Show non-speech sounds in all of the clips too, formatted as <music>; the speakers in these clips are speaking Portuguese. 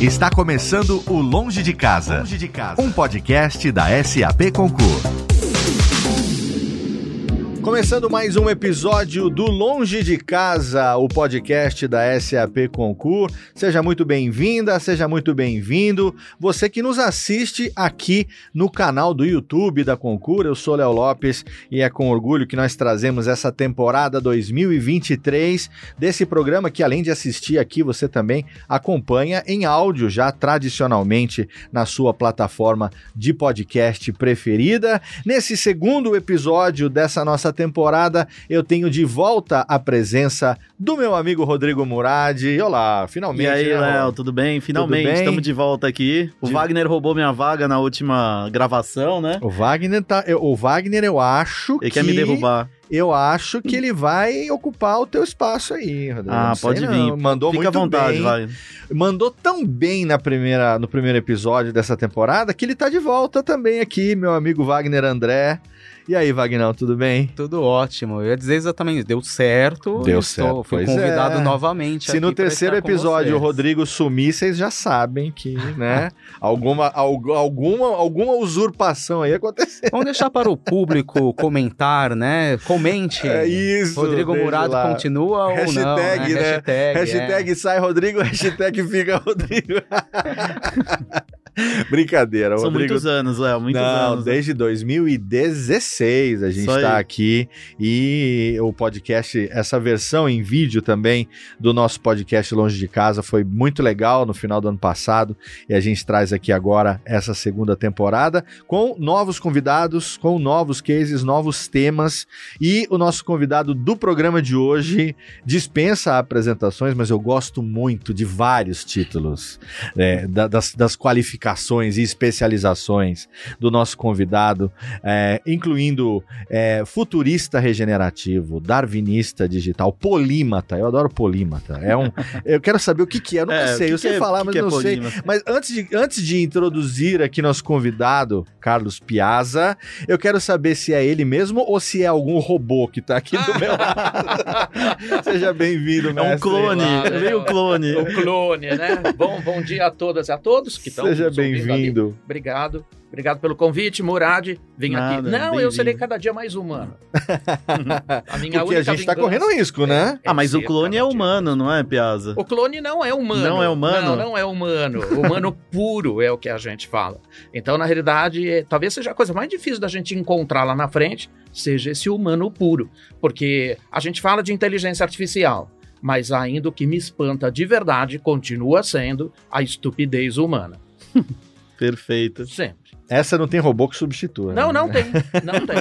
Está começando o Longe de Casa, Longe de Casa. um podcast da SAP Concur. Começando mais um episódio do Longe de Casa, o podcast da SAP Concur. Seja muito bem-vinda, seja muito bem-vindo. Você que nos assiste aqui no canal do YouTube da Concur, eu sou Léo Lopes e é com orgulho que nós trazemos essa temporada 2023 desse programa que além de assistir aqui, você também acompanha em áudio já tradicionalmente na sua plataforma de podcast preferida. Nesse segundo episódio dessa nossa temporada, eu tenho de volta a presença do meu amigo Rodrigo Murad. Olá, finalmente. E aí, né, Léo, tudo bem? Finalmente, estamos de volta aqui. O de... Wagner roubou minha vaga na última gravação, né? O Wagner tá. Eu, o Wagner, eu acho Ele que. quer me derrubar eu acho que ele vai ocupar o teu espaço aí, Rodrigo. Ah, pode vir. Mandou Fica muito à vontade, bem. vai. Mandou tão bem na primeira, no primeiro episódio dessa temporada que ele tá de volta também aqui, meu amigo Wagner André. E aí, Vagnão, tudo bem? Tudo ótimo. Eu ia dizer exatamente, deu certo. Deu estou, certo. Fui convidado é. novamente. Se no terceiro episódio o Rodrigo sumir, vocês já sabem que, né, <laughs> alguma, alguma, alguma usurpação aí aconteceu. Vamos deixar para o público <laughs> comentar, né? Comente. É isso. Rodrigo Murado lá. continua hashtag, ou não? Né? Né? Hashtag, hashtag é. sai Rodrigo, <laughs> hashtag fica Rodrigo. <laughs> Brincadeira. São Rodrigo... muitos anos, Léo, muitos Não, anos. desde 2016 a gente está aqui e o podcast, essa versão em vídeo também do nosso podcast Longe de Casa foi muito legal no final do ano passado e a gente traz aqui agora essa segunda temporada com novos convidados, com novos cases, novos temas e o nosso convidado do programa de hoje dispensa apresentações, mas eu gosto muito de vários títulos é, das, das qualificações qualificações e especializações do nosso convidado, é, incluindo é, futurista regenerativo, darwinista digital, polímata. Eu adoro polímata. É um, <laughs> eu quero saber o que, que é. Eu nunca é, sei. Eu sei é, falar, que mas que não sei. Mas antes de, antes de introduzir aqui nosso convidado, Carlos Piazza, eu quero saber se é ele mesmo ou se é algum robô que está aqui do meu lado. <laughs> Seja bem-vindo, É um clone. Veio o clone. O clone, né? bom, bom dia a todas e a todos que estão Seja bem-vindo. Obrigado. Obrigado pelo convite, Murad. Vim Nada, aqui. Não, eu serei cada dia mais humano. <laughs> a minha Porque a gente está correndo risco, né? É, ah, mas o clone é humano, não é, Piazza? O clone não é humano. Não é humano? Não, não é humano. humano <laughs> puro é o que a gente fala. Então, na realidade, é, talvez seja a coisa mais difícil da gente encontrar lá na frente, seja esse humano puro. Porque a gente fala de inteligência artificial mas ainda o que me espanta de verdade continua sendo a estupidez humana. <laughs> Perfeito. Sempre. Essa não tem robô que substitua. Não, né? não tem. Não tem.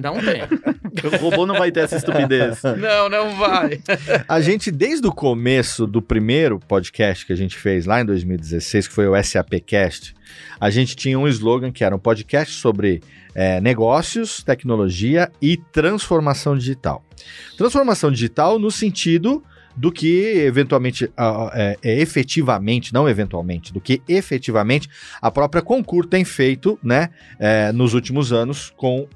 Não tem. O robô não vai ter essa estupidez. <laughs> Não, não vai. A gente, desde o começo do primeiro podcast que a gente fez lá em 2016, que foi o SAPcast, a gente tinha um slogan que era um podcast sobre é, negócios, tecnologia e transformação digital. Transformação digital no sentido do que eventualmente, é, é, efetivamente, não eventualmente, do que efetivamente a própria Concur tem feito né, é, nos últimos anos com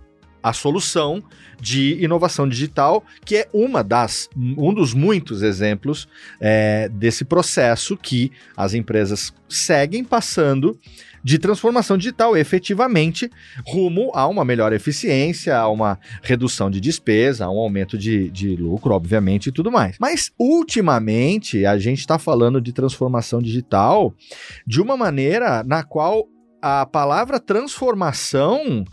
a solução de inovação digital, que é uma das, um dos muitos exemplos é, desse processo que as empresas seguem passando de transformação digital efetivamente rumo a uma melhor eficiência, a uma redução de despesa, a um aumento de, de lucro, obviamente, e tudo mais. Mas, ultimamente, a gente está falando de transformação digital de uma maneira na qual a palavra transformação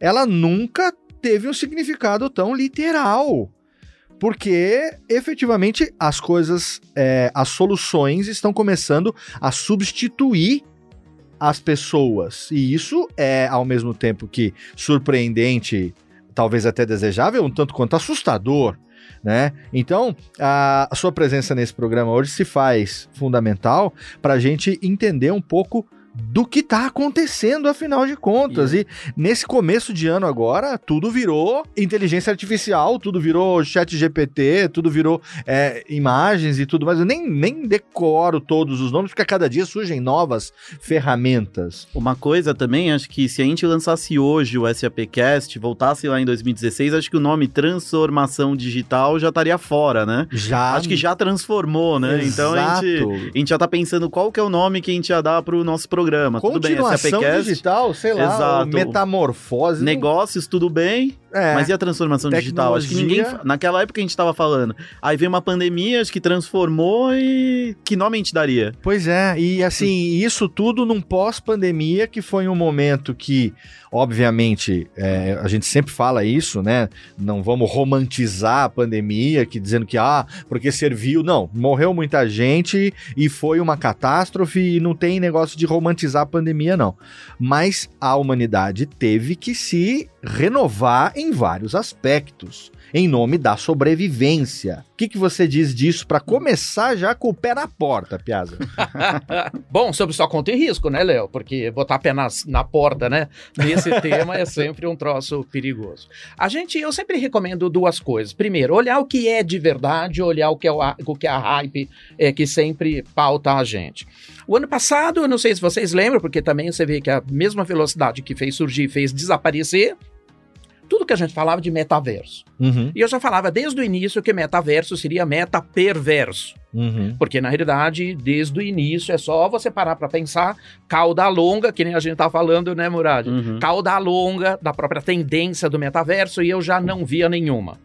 ela nunca teve um significado tão literal porque efetivamente as coisas, é, as soluções estão começando a substituir as pessoas. E isso é, ao mesmo tempo que surpreendente, talvez até desejável, um tanto quanto assustador. Né? Então, a, sua presença nesse programa hoje se faz fundamental para a gente entender um pouco do que está acontecendo, afinal de contas. E nesse começo de ano agora, tudo virou inteligência artificial, tudo virou chat GPT, tudo virou é, imagens e tudo mais. Eu nem, nem decoro todos os nomes, porque a cada dia surgem novas ferramentas. Uma coisa também, acho que se a gente lançasse hoje o SAPcast, voltasse lá em 2016, acho que o nome transformação digital já estaria fora, né? Já. Acho que já transformou, né? Exato. Então a gente, a gente já tá pensando qual que é o nome que a gente ia dar pro nosso programa. Tudo bem, SAPcast, digital, sei lá, Exato. metamorfose. Negócios, tudo bem. É. Mas e a transformação digital? Acho que ninguém. Naquela época a gente tava falando. Aí veio uma pandemia, acho que transformou e. Que nome a gente daria? Pois é, e assim, <laughs> isso tudo num pós-pandemia, que foi um momento que, obviamente, é, a gente sempre fala isso, né? Não vamos romantizar a pandemia, que dizendo que, ah, porque serviu. Não, morreu muita gente e foi uma catástrofe e não tem negócio de romantizar a pandemia, não. Mas a humanidade teve que se renovar em vários aspectos, em nome da sobrevivência. O que, que você diz disso para começar já com o pé na porta, Piazza? <laughs> Bom, sobre sua conta e risco, né, Léo? Porque botar pé na, na porta, né, nesse <laughs> tema é sempre um troço perigoso. A gente, eu sempre recomendo duas coisas. Primeiro, olhar o que é de verdade, olhar o que é, o, o que é a hype é, que sempre pauta a gente. O ano passado, eu não sei se vocês lembram, porque também você vê que a mesma velocidade que fez surgir fez desaparecer, tudo que a gente falava de metaverso. Uhum. E eu já falava desde o início que metaverso seria meta perverso. Uhum. Porque, na realidade, desde o início é só você parar para pensar cauda longa, que nem a gente tá falando, né, Murad? Uhum. Cauda longa da própria tendência do metaverso e eu já não via nenhuma.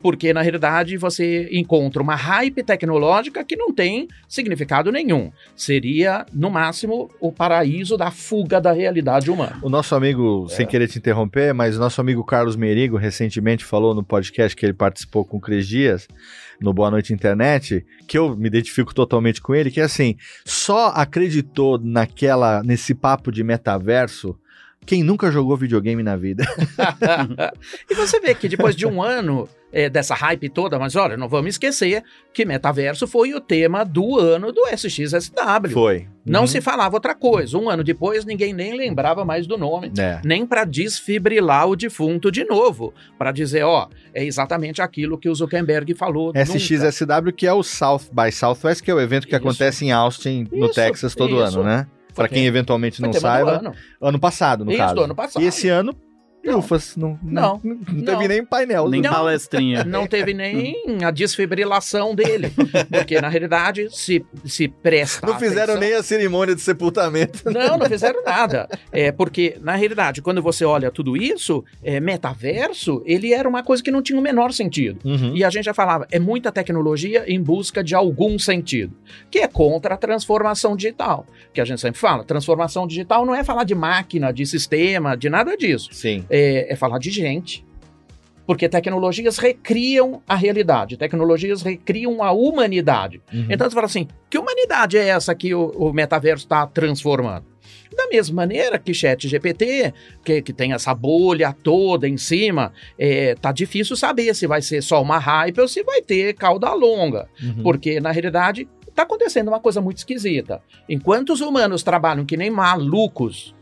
Porque, na realidade, você encontra uma hype tecnológica que não tem significado nenhum. Seria, no máximo, o paraíso da fuga da realidade humana. O nosso amigo, sem querer te interromper, mas o nosso amigo Carlos Merigo recentemente falou no podcast que ele participou com o Cris Dias, no Boa Noite Internet, que eu me identifico totalmente com ele, que é assim, só acreditou naquela, nesse papo de metaverso quem nunca jogou videogame na vida. <laughs> e você vê que depois de um ano é, dessa hype toda, mas olha, não vamos esquecer que metaverso foi o tema do ano do SXSW. Foi. Não Uhum. se falava outra coisa. Um ano depois, ninguém nem lembrava mais do nome. É. Nem para desfibrilar o defunto de novo. Para dizer, ó, é exatamente aquilo que o Zuckerberg falou. nunca. SXSW, que é o South by Southwest, que é o evento que Isso. acontece em Austin, no Isso, Texas, todo isso. ano, né? Pra quem eventualmente não saiba. ano. Ano passado, no Isso, caso. ano passado. E esse ano, Não. ufas. Não, Não. não, não Não. teve nem painel. Nem Não. palestrinha. Não teve nem a desfibrilação dele. Porque, na realidade, se, se presta. Não fizeram atenção- nem a cerimônia de sepultamento. Não, não fizeram nada. É porque, na realidade, quando você olha tudo isso, é, metaverso, ele era uma coisa que não tinha o menor sentido. Uhum. E a gente já falava, é muita tecnologia em busca de algum sentido, que é contra a transformação digital. Que a gente sempre fala, transformação digital não é falar de máquina, de sistema, de nada disso. Sim. É, é falar de gente. Porque tecnologias recriam a realidade, tecnologias recriam a humanidade. Uhum. Então você fala assim: que humanidade é essa que o, o metaverso está transformando? Da mesma maneira que Chat GPT, que, que tem essa bolha toda em cima, é, tá difícil saber se vai ser só uma hype ou se vai ter cauda longa. Uhum. Porque, na realidade, tá acontecendo uma coisa muito esquisita. Enquanto os humanos trabalham que nem malucos,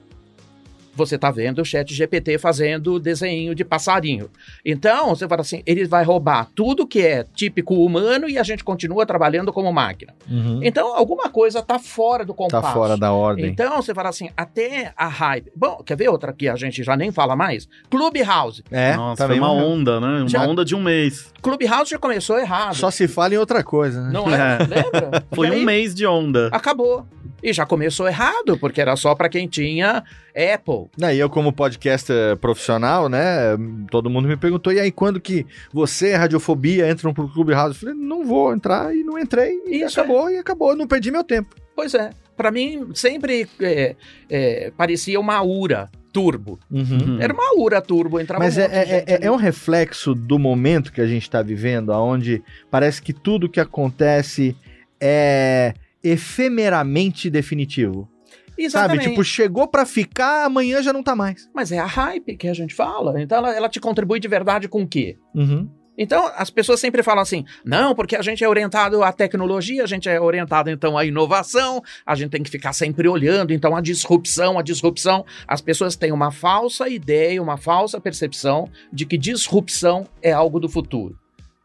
você tá vendo o chat GPT fazendo desenho de passarinho. Então, você fala assim, ele vai roubar tudo que é típico humano e a gente continua trabalhando como máquina. Uhum. Então, alguma coisa tá fora do compasso. Tá fora da ordem. Então, você fala assim, até a hype... Bom, quer ver outra que a gente já nem fala mais? Clubhouse. É, Nossa, também uma onda, né? Uma Já- onda de um mês. Clubhouse já começou errado. Só se fala em outra coisa, né? Não é? <laughs> Lembra? Foi um aí, mês de onda. Acabou. E já começou errado, porque era só para quem tinha Apple. E eu, como podcaster profissional, né? Todo mundo me perguntou: e aí, quando que você, Radiofobia, entram pro Clube House? Eu falei: não vou entrar e não entrei. E Isso acabou, e acabou. Eu não perdi meu tempo. Pois é. Para mim, sempre é, é, parecia uma URA turbo. Uhum. Era uma URA turbo, entrava Mas um é, é, é, é um reflexo do momento que a gente está vivendo, onde parece que tudo que acontece é efemeramente definitivo. Exatamente. Sabe? Tipo, chegou pra ficar, amanhã já não tá mais. Mas é a hype que a gente fala. Então ela, ela te contribui de verdade com o quê? Uhum. Então, as pessoas sempre falam assim: não, porque a gente é orientado à tecnologia, a gente é orientado então à inovação, a gente tem que ficar sempre olhando, então a disrupção, a disrupção. As pessoas têm uma falsa ideia, uma falsa percepção de que disrupção é algo do futuro.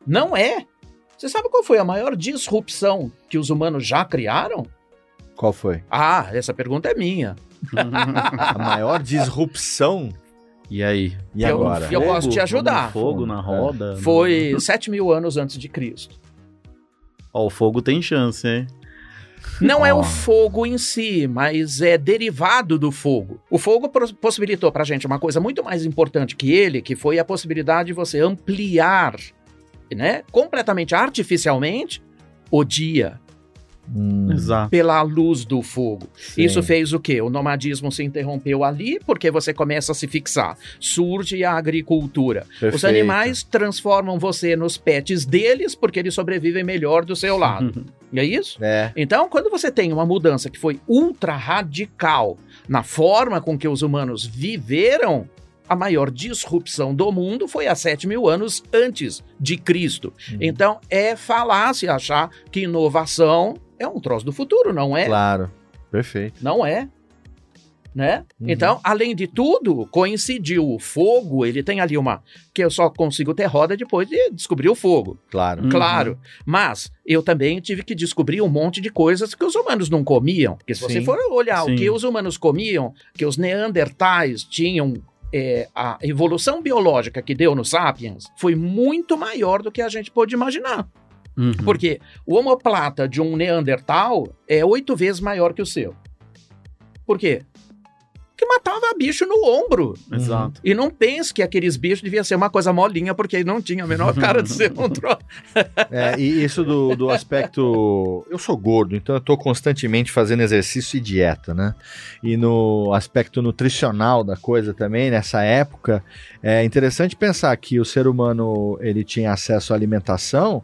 Não é. Você sabe qual foi a maior disrupção que os humanos já criaram? Qual foi? Ah, essa pergunta é minha. <laughs> A maior disrupção? E aí? E Eu- agora? eu posso te ajudar. Fogo na roda. Foi 7 mil anos antes de Cristo. Ó, o fogo tem chance, hein? Não é Ó. o fogo em si, mas é derivado do fogo. O fogo possibilitou pra gente uma coisa muito mais importante que ele, que foi a possibilidade de você ampliar, né, completamente artificialmente o dia Hum, Exato. pela luz do fogo. sim. Isso fez o quê? O nomadismo se interrompeu ali porque você começa a se fixar. Surge a agricultura. Os Perfeito. animais transformam você nos pets deles porque eles sobrevivem melhor do seu lado. <laughs> E é isso? É. Então, quando você tem uma mudança que foi ultra radical na forma com que os humanos viveram, a maior disrupção do mundo foi há 7 mil anos antes de Cristo. Uhum. Então, é falácia achar que inovação é um troço do futuro, não é? Claro. Perfeito. Não é. Né? Uhum. Então, além de tudo, coincidiu o fogo, ele tem ali uma. que eu só consigo ter roda depois de descobrir o fogo. Claro. Uhum. Claro. Mas eu também tive que descobrir um monte de coisas que os humanos não comiam. Porque se você Sim. for olhar Sim. o que os humanos comiam, que os neandertais tinham. É, a evolução biológica que deu no Sapiens foi muito maior do que a gente pôde imaginar. Uhum. Porque o homoplata de um Neandertal é oito vezes maior que o seu. Por quê? Porque matava bicho no ombro. Exato. E não pense que aqueles bichos devia ser uma coisa molinha, porque não tinha a menor <laughs> cara de ser um troço. É, e isso do, do aspecto. Eu sou gordo, então eu tô constantemente fazendo exercício e dieta, né? E no aspecto nutricional da coisa também, nessa época, é interessante pensar que o ser humano ele tinha acesso à alimentação.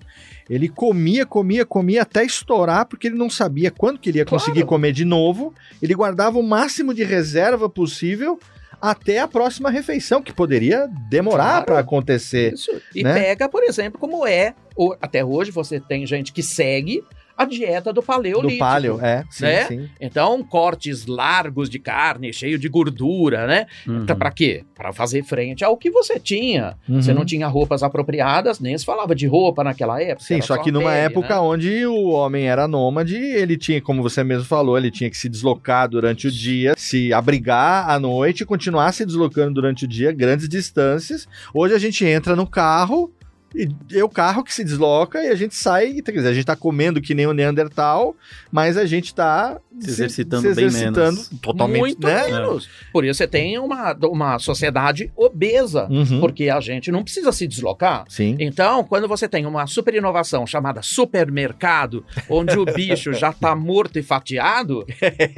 Ele comia, comia, comia até estourar, porque ele não sabia quando que ele ia conseguir Claro. comer de novo. Ele guardava o máximo de reserva possível até a próxima refeição, que poderia demorar Claro. para acontecer. Isso. E né? pega, por exemplo, como é. até hoje você tem gente que segue a dieta do paleolítico. Do paleo, é, sim, né? sim. Então, cortes largos de carne, cheio de gordura, né? Uhum. Pra quê? Pra fazer frente ao que você tinha. Você Uhum. não tinha roupas apropriadas, nem se falava de roupa naquela época. Sim, só a que numa pele, época né? onde o homem era nômade, ele tinha, como você mesmo falou, ele tinha que se deslocar durante o dia, se abrigar à noite e continuar se deslocando durante o dia, grandes distâncias. Hoje a gente entra no carro e é o carro que se desloca e a gente sai, quer dizer, a gente tá comendo que nem o Neandertal, mas a gente tá Se exercitando bem menos. totalmente, Muito né? menos. Por isso você tem uma, uma sociedade obesa, Uhum. porque a gente não precisa se deslocar. Sim. Então, quando você tem uma super inovação chamada supermercado, onde o <laughs> bicho já tá morto e fatiado,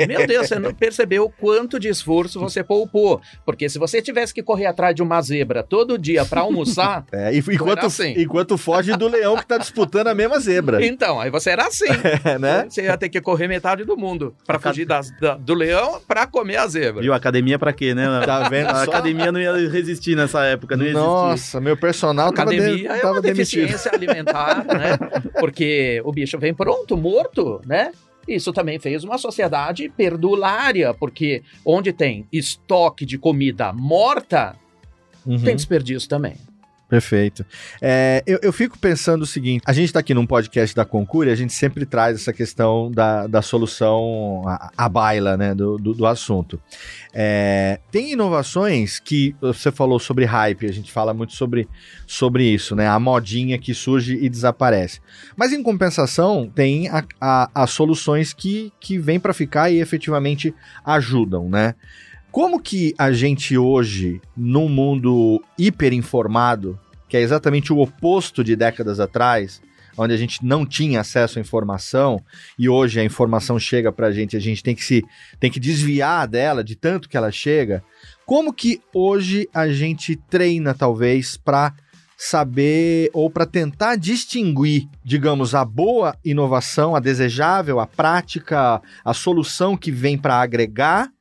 meu Deus, você não percebeu o quanto de esforço você poupou. Porque se você tivesse que correr atrás de uma zebra todo dia para almoçar, <laughs> É, e, enquanto, era assim. Enquanto foge do leão que tá disputando a mesma zebra, então, aí você era assim. <laughs> né? Você ia ter que correr metade do mundo para fugir das- da- do leão para comer a zebra. Viu? Academia pra quê, né? Tá vendo A só? academia não ia resistir nessa época, não ia existir. Nossa, meu personal tava, de- Academia é tava uma demitido. deficiência alimentar, né? Porque o bicho vem pronto, morto, né? Isso também fez uma sociedade perdulária, porque onde tem estoque de comida morta, Uhum. tem desperdício também. Perfeito. É, eu, eu fico pensando o seguinte: a gente está aqui num podcast da Concure, a gente sempre traz essa questão da, da solução à, baila, né, do, do, do assunto. É, tem inovações que você falou sobre hype, a gente fala muito sobre, sobre isso, né? A modinha que surge e desaparece. Mas em compensação, tem as soluções que, que vêm para ficar e efetivamente ajudam, né? Como que a gente hoje, num mundo hiperinformado, que é exatamente o oposto de décadas atrás, onde a gente não tinha acesso à informação e hoje a informação chega pra gente, a gente tem que se tem que desviar dela de tanto que ela chega. Como que hoje a gente treina talvez para saber ou para tentar distinguir, digamos, a boa inovação, a desejável, a prática, a solução que vem para agregar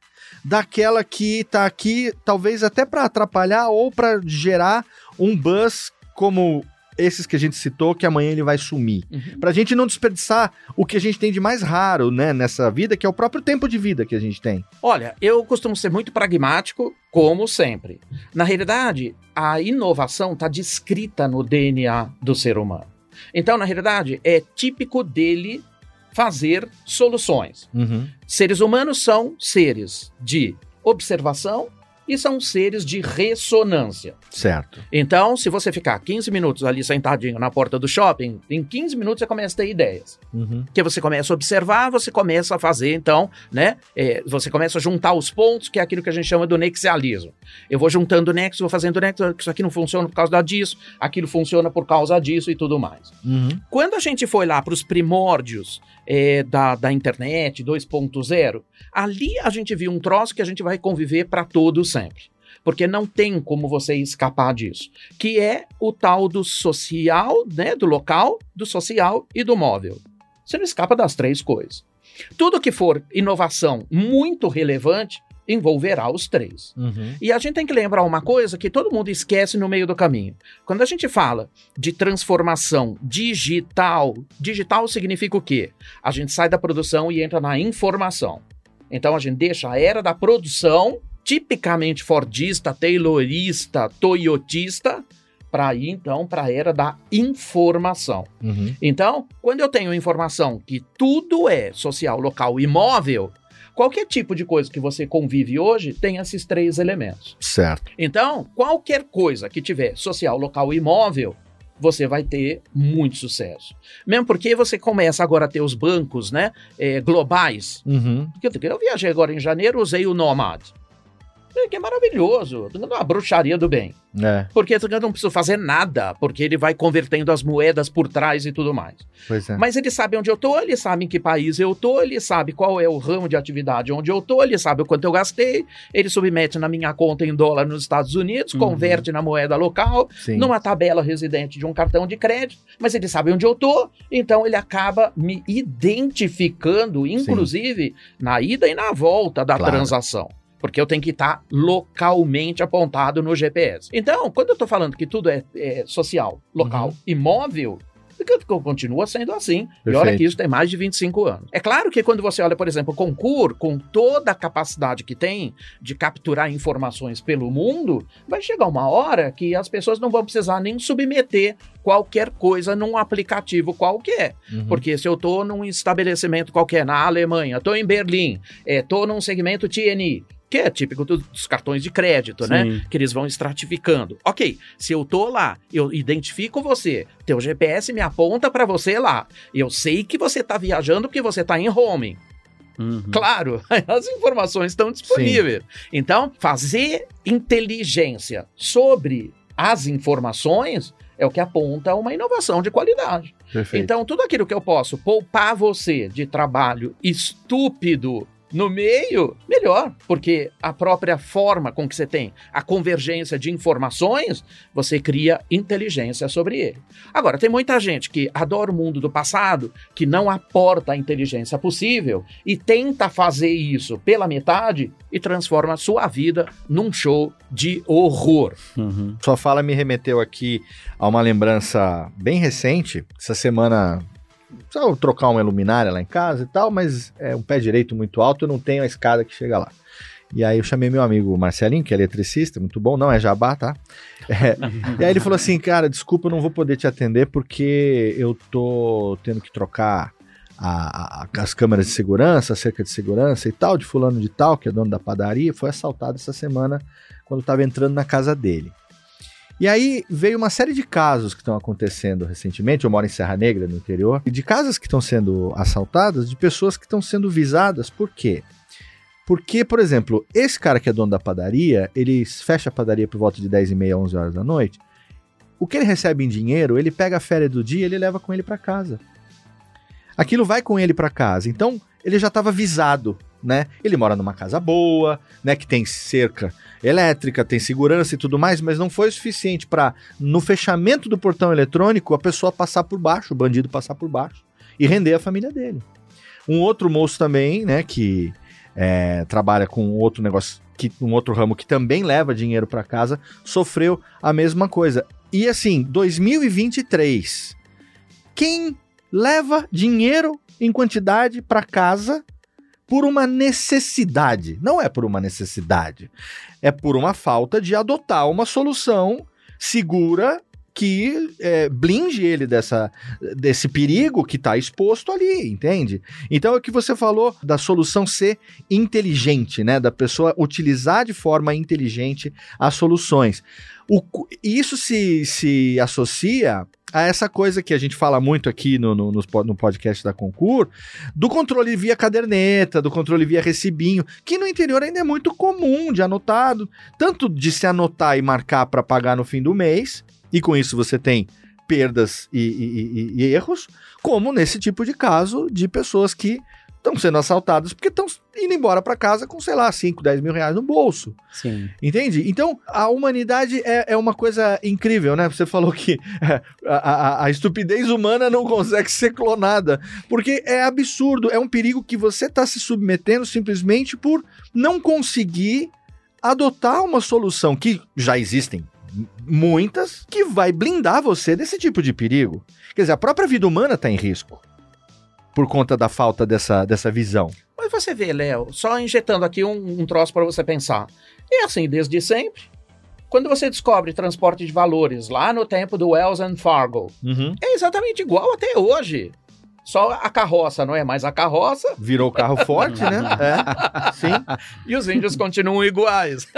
daquela que tá aqui talvez até para atrapalhar ou para gerar um buzz como esses que a gente citou, que amanhã ele vai sumir. Uhum. Pra gente não desperdiçar o que a gente tem de mais raro, né, nessa vida, que é o próprio tempo de vida que a gente tem. Olha, eu costumo ser muito pragmático, como sempre. Na realidade, a inovação está descrita no DNA do ser humano. Então, na realidade, é típico dele fazer soluções. Seres humanos são seres de observação e são seres de ressonância. Certo. Então, se você ficar 15 minutos ali sentadinho na porta do shopping, em 15 minutos você começa a ter ideias. Que você começa a observar, você começa a fazer, então, né? é, você começa a juntar os pontos, que é aquilo que a gente chama do nexialismo. Eu vou juntando nexo, vou fazendo nexo, isso aqui não funciona por causa disso, aquilo funciona por causa disso e tudo mais. Quando a gente foi lá para os primórdios é, da, da internet 2.0, ali a gente viu um troço que a gente vai conviver para todo sempre. Porque não tem como você escapar disso. Que é o tal do social, né? Do local, do social e do móvel. Você não escapa das três coisas. Tudo que for inovação muito relevante envolverá os três. E a gente tem que lembrar uma coisa que todo mundo esquece no meio do caminho. Quando a gente fala de transformação digital, digital significa o quê? A gente sai da produção e entra na informação. Então a gente deixa a era da produção, tipicamente fordista, taylorista, toyotista, para ir então para a era da informação. Então, quando eu tenho informação que tudo é social, local e móvel, qualquer tipo de coisa que você convive hoje tem esses três elementos. Certo. Então, qualquer coisa que tiver social, local e móvel, você vai ter muito sucesso. Mesmo porque você começa agora a ter os bancos né, eh, globais. Porque Eu viajei agora em janeiro, usei o Nomad. Que é maravilhoso, uma bruxaria do bem. É, Porque eu não preciso fazer nada, porque ele vai convertendo as moedas por trás e tudo mais. pois é. Mas ele sabe onde eu tô, ele sabe em que país eu tô, ele sabe qual é o ramo de atividade onde eu tô, ele sabe o quanto eu gastei, ele submete na minha conta em dólar nos Estados Unidos, Uhum. converte na moeda local, Sim. numa tabela residente de um cartão de crédito, mas ele sabe onde eu tô, então ele acaba me identificando, inclusive na ida e na volta da Claro. transação. Porque eu tenho que estar localmente apontado no GPS. Então, quando eu estou falando que tudo é, é social, local Uhum. e móvel, continua sendo assim. E olha Perfeito. que isso tem mais de 25 anos. É claro que quando você olha, por exemplo, o Concur, com toda a capacidade que tem de capturar informações pelo mundo, vai chegar uma hora que as pessoas não vão precisar nem submeter qualquer coisa num aplicativo qualquer. Uhum. Porque se eu tô num estabelecimento qualquer na Alemanha, tô em Berlim, é, tô num segmento TNI, que é típico do- dos cartões de crédito, né? Sim. Que eles vão estratificando. Ok, se eu tô lá, eu identifico você, teu GPS me aponta para você lá. Eu sei que você tá viajando porque você tá em home. Uhum. Claro, <laughs> as informações estão disponíveis. Então, fazer inteligência sobre as informações é o que aponta uma inovação de qualidade. Perfeito. Então, tudo aquilo que eu posso poupar você de trabalho estúpido no meio, melhor, porque a própria forma com que você tem a convergência de informações, você cria inteligência sobre ele. Agora, tem muita gente que adora o mundo do passado, que não aporta a inteligência possível e tenta fazer isso pela metade e transforma a sua vida num show de horror. Uhum. Sua fala me remeteu aqui a uma lembrança bem recente. Essa semana, precisava trocar uma luminária lá em casa e tal, mas é um pé direito muito alto, eu não tenho a escada que chega lá. E aí eu chamei meu amigo Marcelinho, que é eletricista, muito bom, não é jabá, tá? <laughs> É, e aí ele falou assim, cara, desculpa, eu não vou poder te atender porque eu tô tendo que trocar a- a- as câmeras de segurança, a cerca de segurança e tal, de fulano de tal, que é dono da padaria, foi assaltado essa semana quando estava entrando na casa dele. E aí veio uma série de casos que estão acontecendo recentemente. Eu moro em Serra Negra, no interior, e de casas que estão sendo assaltadas, de pessoas que estão sendo visadas. Por quê? Porque, por exemplo, esse cara que é dono da padaria, ele fecha a padaria por volta de 10 e meia, 11 horas da noite. O que ele recebe em dinheiro, ele pega a férias do dia e ele leva com ele para casa. Aquilo vai com ele para casa. Então, ele já estava visado, né? Ele mora numa casa boa, né, que tem cerca elétrica, tem segurança e tudo mais, mas não foi o suficiente para no fechamento do portão eletrônico a pessoa passar por baixo, o bandido passar por baixo e render a família dele. Um outro moço também, né, que é, trabalha com outro negócio, que, um outro ramo que também leva dinheiro para casa, sofreu a mesma coisa. E assim, 2023. Quem leva dinheiro em quantidade para casa por uma necessidade? Não é por uma necessidade. É por uma falta de adotar uma solução segura que é, blinde ele dessa, desse perigo que está exposto ali, entende? Então é o que você falou da solução ser inteligente, né? Da pessoa utilizar de forma inteligente as soluções. O, isso se, se associa a essa coisa que a gente fala muito aqui no, no, no podcast da Concur, do controle via caderneta, do controle via recibinho, que no interior ainda é muito comum de anotado, tanto de se anotar e marcar para pagar no fim do mês, e com isso você tem perdas e, e, e, e erros, como nesse tipo de caso de pessoas que estão sendo assaltadas porque estão indo embora para casa com, sei lá, 5, 10 mil reais no bolso. Sim. Entende? Então, a humanidade é, é uma coisa incrível, né? Você falou que é, a, a, a, estupidez humana não consegue ser clonada, porque é absurdo, é um perigo que você está se submetendo simplesmente por não conseguir adotar uma solução que já existem muitas, que vai blindar você desse tipo de perigo. Quer dizer, a própria vida humana está em risco por conta da falta dessa, dessa visão. Mas você vê, Léo, só injetando aqui um, um troço para você pensar. É assim desde sempre. Quando você descobre transporte de valores lá no tempo do Wells and Fargo, uhum. é exatamente igual até hoje. Só a carroça, não é mais a carroça. Virou carro forte, né? <laughs> É, sim. E os índios continuam iguais. <laughs>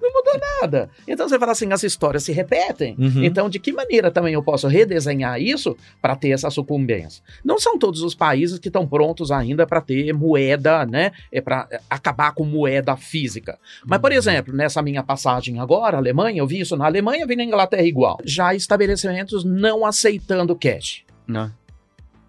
não mudou nada. Então você fala assim, as histórias se repetem. Uhum. Então, de que maneira também eu posso redesenhar isso para ter essa sucumbência? Não são todos os países que estão prontos ainda para ter moeda, né? É para acabar com moeda física. Mas, por exemplo, nessa minha passagem agora, Alemanha, eu vi isso na Alemanha, vi na Inglaterra igual. Já estabelecimentos não aceitando cash. Não.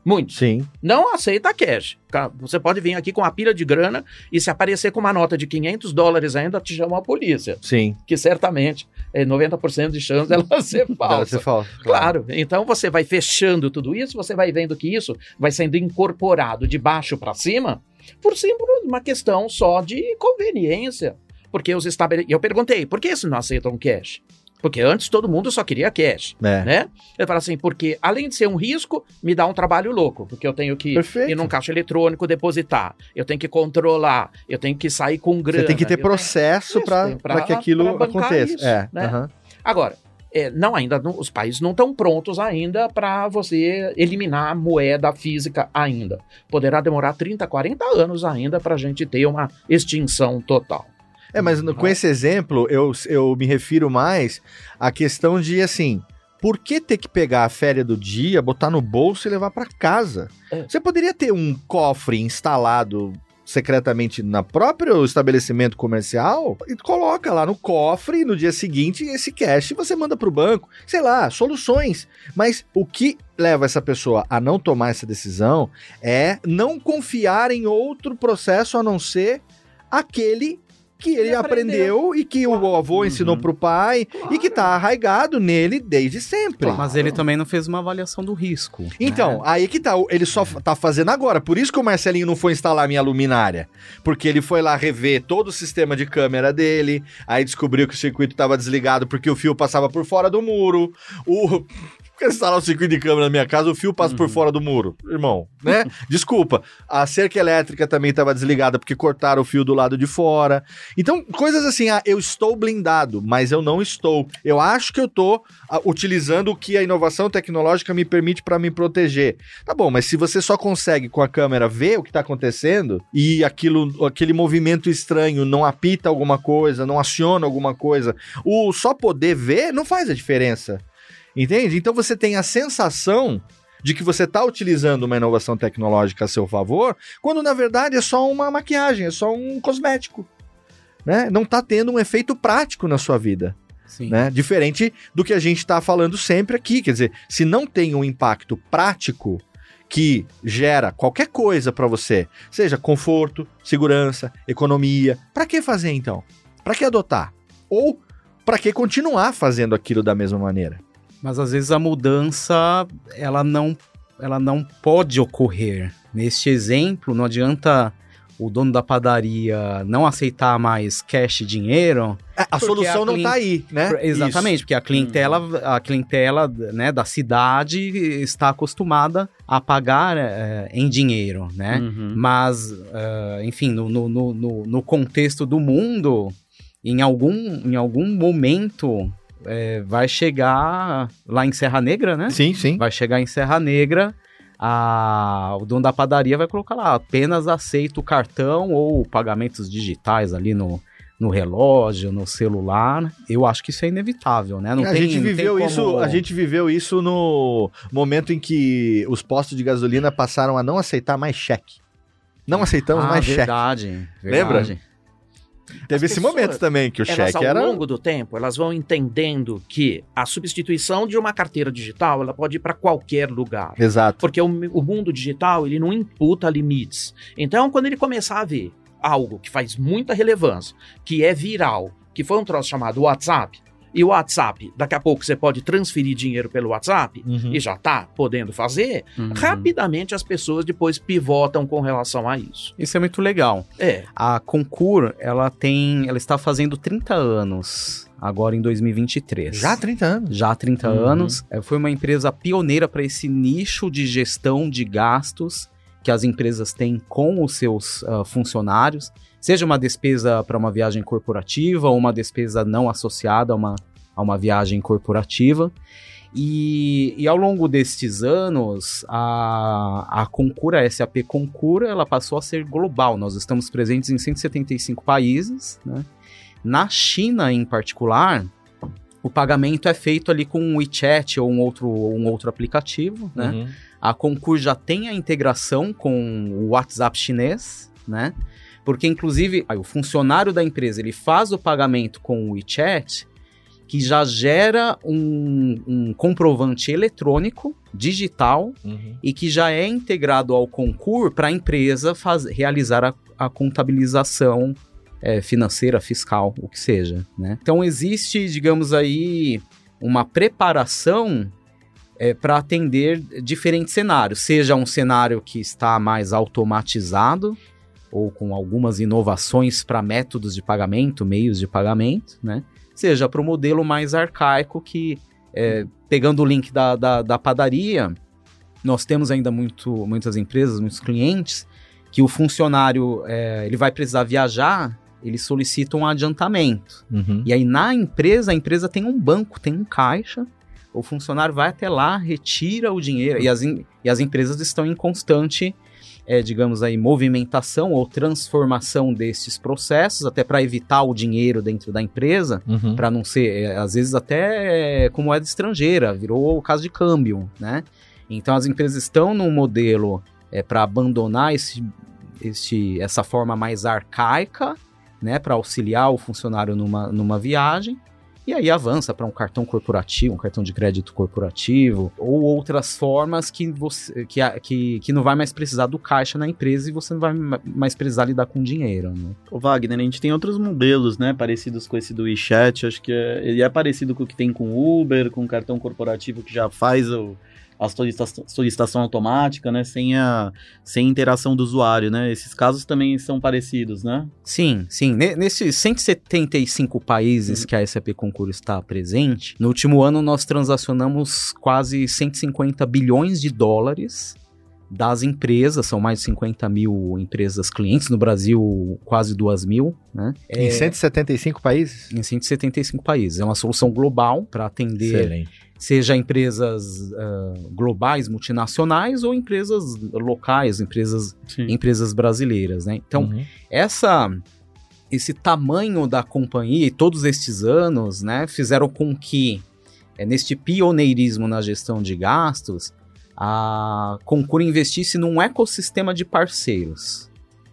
Muito. Sim. Não aceita cash. Você pode vir aqui com uma pilha de grana e se aparecer com uma nota de 500 dólares ainda, te chama a polícia. Sim. Que certamente é 90% de chance dela <laughs> ser falsa. Dela ser falsa. Claro. Então você vai fechando tudo isso, você vai vendo que isso vai sendo incorporado de baixo para cima, por simples uma questão só de conveniência. Porque os estabelecimentos. Eu perguntei, por que eles não aceitam cash? Porque antes todo mundo só queria cash, É. né? Ele fala assim, porque além de ser um risco, me dá um trabalho louco, porque eu tenho que Perfeito. ir num caixa eletrônico depositar, eu tenho que controlar, eu tenho que sair com grana. Você tem que ter tenho- processo para que aquilo aconteça. isso, é. né? aham. Agora, é, não ainda, não- os países não estão prontos ainda para você eliminar a moeda física ainda. Poderá demorar 30, 40 anos ainda para a gente ter uma extinção total. É, mas no- com esse exemplo, eu, eu me refiro mais à questão de, assim, por que ter que pegar a férias do dia, botar no bolso e levar para casa? É. Você poderia ter um cofre instalado secretamente na próprio estabelecimento comercial e coloca lá no cofre e no dia seguinte esse cash você manda para o banco. Sei lá, soluções. Mas o que leva essa pessoa a não tomar essa decisão é não confiar em outro processo a não ser aquele que ele Ele aprendeu. aprendeu e que o avô ensinou Uhum. pro pai e que tá arraigado nele desde sempre. Mas ele também não fez uma avaliação do risco. Então, né? aí que tá, ele só f- tá fazendo agora. Por isso que o Marcelinho não foi instalar a minha luminária. Porque ele foi lá rever todo o sistema de câmera dele, aí descobriu que o circuito tava desligado porque o fio passava por fora do muro. O. Porque instalar o circuito de câmera na minha casa, o fio passa por fora do muro. Irmão, né? <laughs> Desculpa. A cerca elétrica também estava desligada porque cortaram o fio do lado de fora. Então, coisas assim, ah, eu estou blindado, mas eu não estou. Eu acho que eu tô ah, utilizando o que a inovação tecnológica me permite para me proteger. Tá bom, mas se você só consegue com a câmera ver o que tá acontecendo e aquilo, aquele movimento estranho não apita alguma coisa, não aciona alguma coisa, o só poder ver não faz a diferença. Entende? Então você tem a sensação de que você está utilizando uma inovação tecnológica a seu favor, quando na verdade é só uma maquiagem, é só um cosmético. Né? Não está tendo um efeito prático na sua vida. Né? Diferente do que a gente está falando sempre aqui. Quer dizer, se não tem um impacto prático que gera qualquer coisa para você, seja conforto, segurança, economia, para que fazer então? Para que adotar? Ou para que continuar fazendo aquilo da mesma maneira? Mas às vezes a mudança ela não, ela não pode ocorrer. Neste exemplo, não adianta o dono da padaria não aceitar mais cash dinheiro, É, a Porque solução a não clien- tá aí, né? Exatamente, porque a clientela, a clientela né, da cidade está acostumada a pagar eh, em dinheiro, né? Uhum. Mas, eh, enfim, no, no, no, no- no contexto do mundo, em algum, em algum momento eh, vai chegar lá em Serra Negra, né? Sim, sim. Vai chegar em Serra Negra, a- o dono da padaria vai colocar lá, apenas aceito cartão ou pagamentos digitais ali no, no relógio, no celular. Eu acho que isso é inevitável, né? Não a tem- gente viveu como- isso, a gente viveu isso no momento em que os postos de gasolina passaram a não aceitar mais cheque. Não aceitamos ah, mais cheque. verdade, Lembra? Teve esse pessoas, momento também que o elas cheque ao era longo do tempo, elas vão entendendo que a substituição de uma carteira digital, ela pode ir para qualquer lugar. Exato. Porque o, o mundo digital, ele não imputa limites. Então, quando ele começar a ver algo que faz muita relevância, que é viral, que foi um troço chamado WhatsApp, e o WhatsApp, daqui a pouco você pode transferir dinheiro pelo WhatsApp, Uhum. e já tá podendo fazer, Uhum. rapidamente as pessoas depois pivotam com relação a isso. Isso é muito legal. É, A Concur, ela tem, ela está fazendo 30 anos agora em 2023. Já há 30 anos. já há 30 Uhum. anos. É, Foi uma empresa pioneira para esse nicho de gestão de gastos que as empresas têm com os seus ah, funcionários, seja uma despesa para uma viagem corporativa ou uma despesa não associada a uma, a uma viagem corporativa. E, e ao longo destes anos, a, a Concura, a SAP Concura, ela passou a ser global. Nós estamos presentes em 175 países. Né? Na China, em particular, o pagamento é feito ali com um WeChat ou um outro, um outro aplicativo, né? Uhum. A Concur já tem a integração com o WhatsApp chinês, né? Porque, inclusive, aí, o funcionário da empresa ele faz o pagamento com o WeChat, que já gera um, um comprovante eletrônico, digital, Uhum. e que já é integrado ao Concur para a empresa faz- realizar a, a contabilização é, financeira, fiscal, o que seja. Né? Então existe, digamos aí, uma preparação para atender diferentes cenários, seja um cenário que está mais automatizado ou com algumas inovações para métodos de pagamento, meios de pagamento, né? seja para o modelo mais arcaico que, é, pegando o link da, da, da padaria, nós temos ainda muito, muitas empresas, muitos clientes, que o funcionário é, ele vai precisar viajar, ele solicita um adiantamento. Uhum. E aí na empresa, a empresa tem um banco, tem um caixa, o funcionário vai até lá, retira o dinheiro, e as, e as empresas estão em constante, é, digamos aí, movimentação ou transformação desses processos, até para evitar o dinheiro dentro da empresa, Uhum. para não ser, é, às vezes até é, com moeda estrangeira, virou o caso de câmbio, né? Então as empresas estão num modelo é, para abandonar esse, esse, essa forma mais arcaica, né, para auxiliar o funcionário numa, numa viagem, e aí avança para um cartão corporativo, um cartão de crédito corporativo, ou outras formas que, você, que, que, que não vai mais precisar do caixa na empresa e você não vai ma- mais precisar lidar com dinheiro. Né? Ô Wagner, a gente tem outros modelos, né, parecidos com esse do WeChat, acho que é, ele é parecido com o que tem com o Uber, com o cartão corporativo que já faz o, a solicitação, automática, né, sem a sem interação do usuário, né, esses casos também são parecidos, né? Sim, sim. Ne- Nesses 175 países que a SAP Concur está presente, no último ano nós transacionamos quase 150 bilhões de dólares das empresas, são mais de 50 mil empresas clientes, no Brasil quase 2 mil, né? Em 175 países? Em 175 países. É uma solução global para atender Excelente. seja empresas ah, globais, multinacionais ou empresas locais, empresas, Sim. empresas brasileiras, né? Então, Uhum. essa esse tamanho da companhia e todos estes anos, né, fizeram com que é, neste pioneirismo na gestão de gastos, a Concur investisse num ecossistema de parceiros.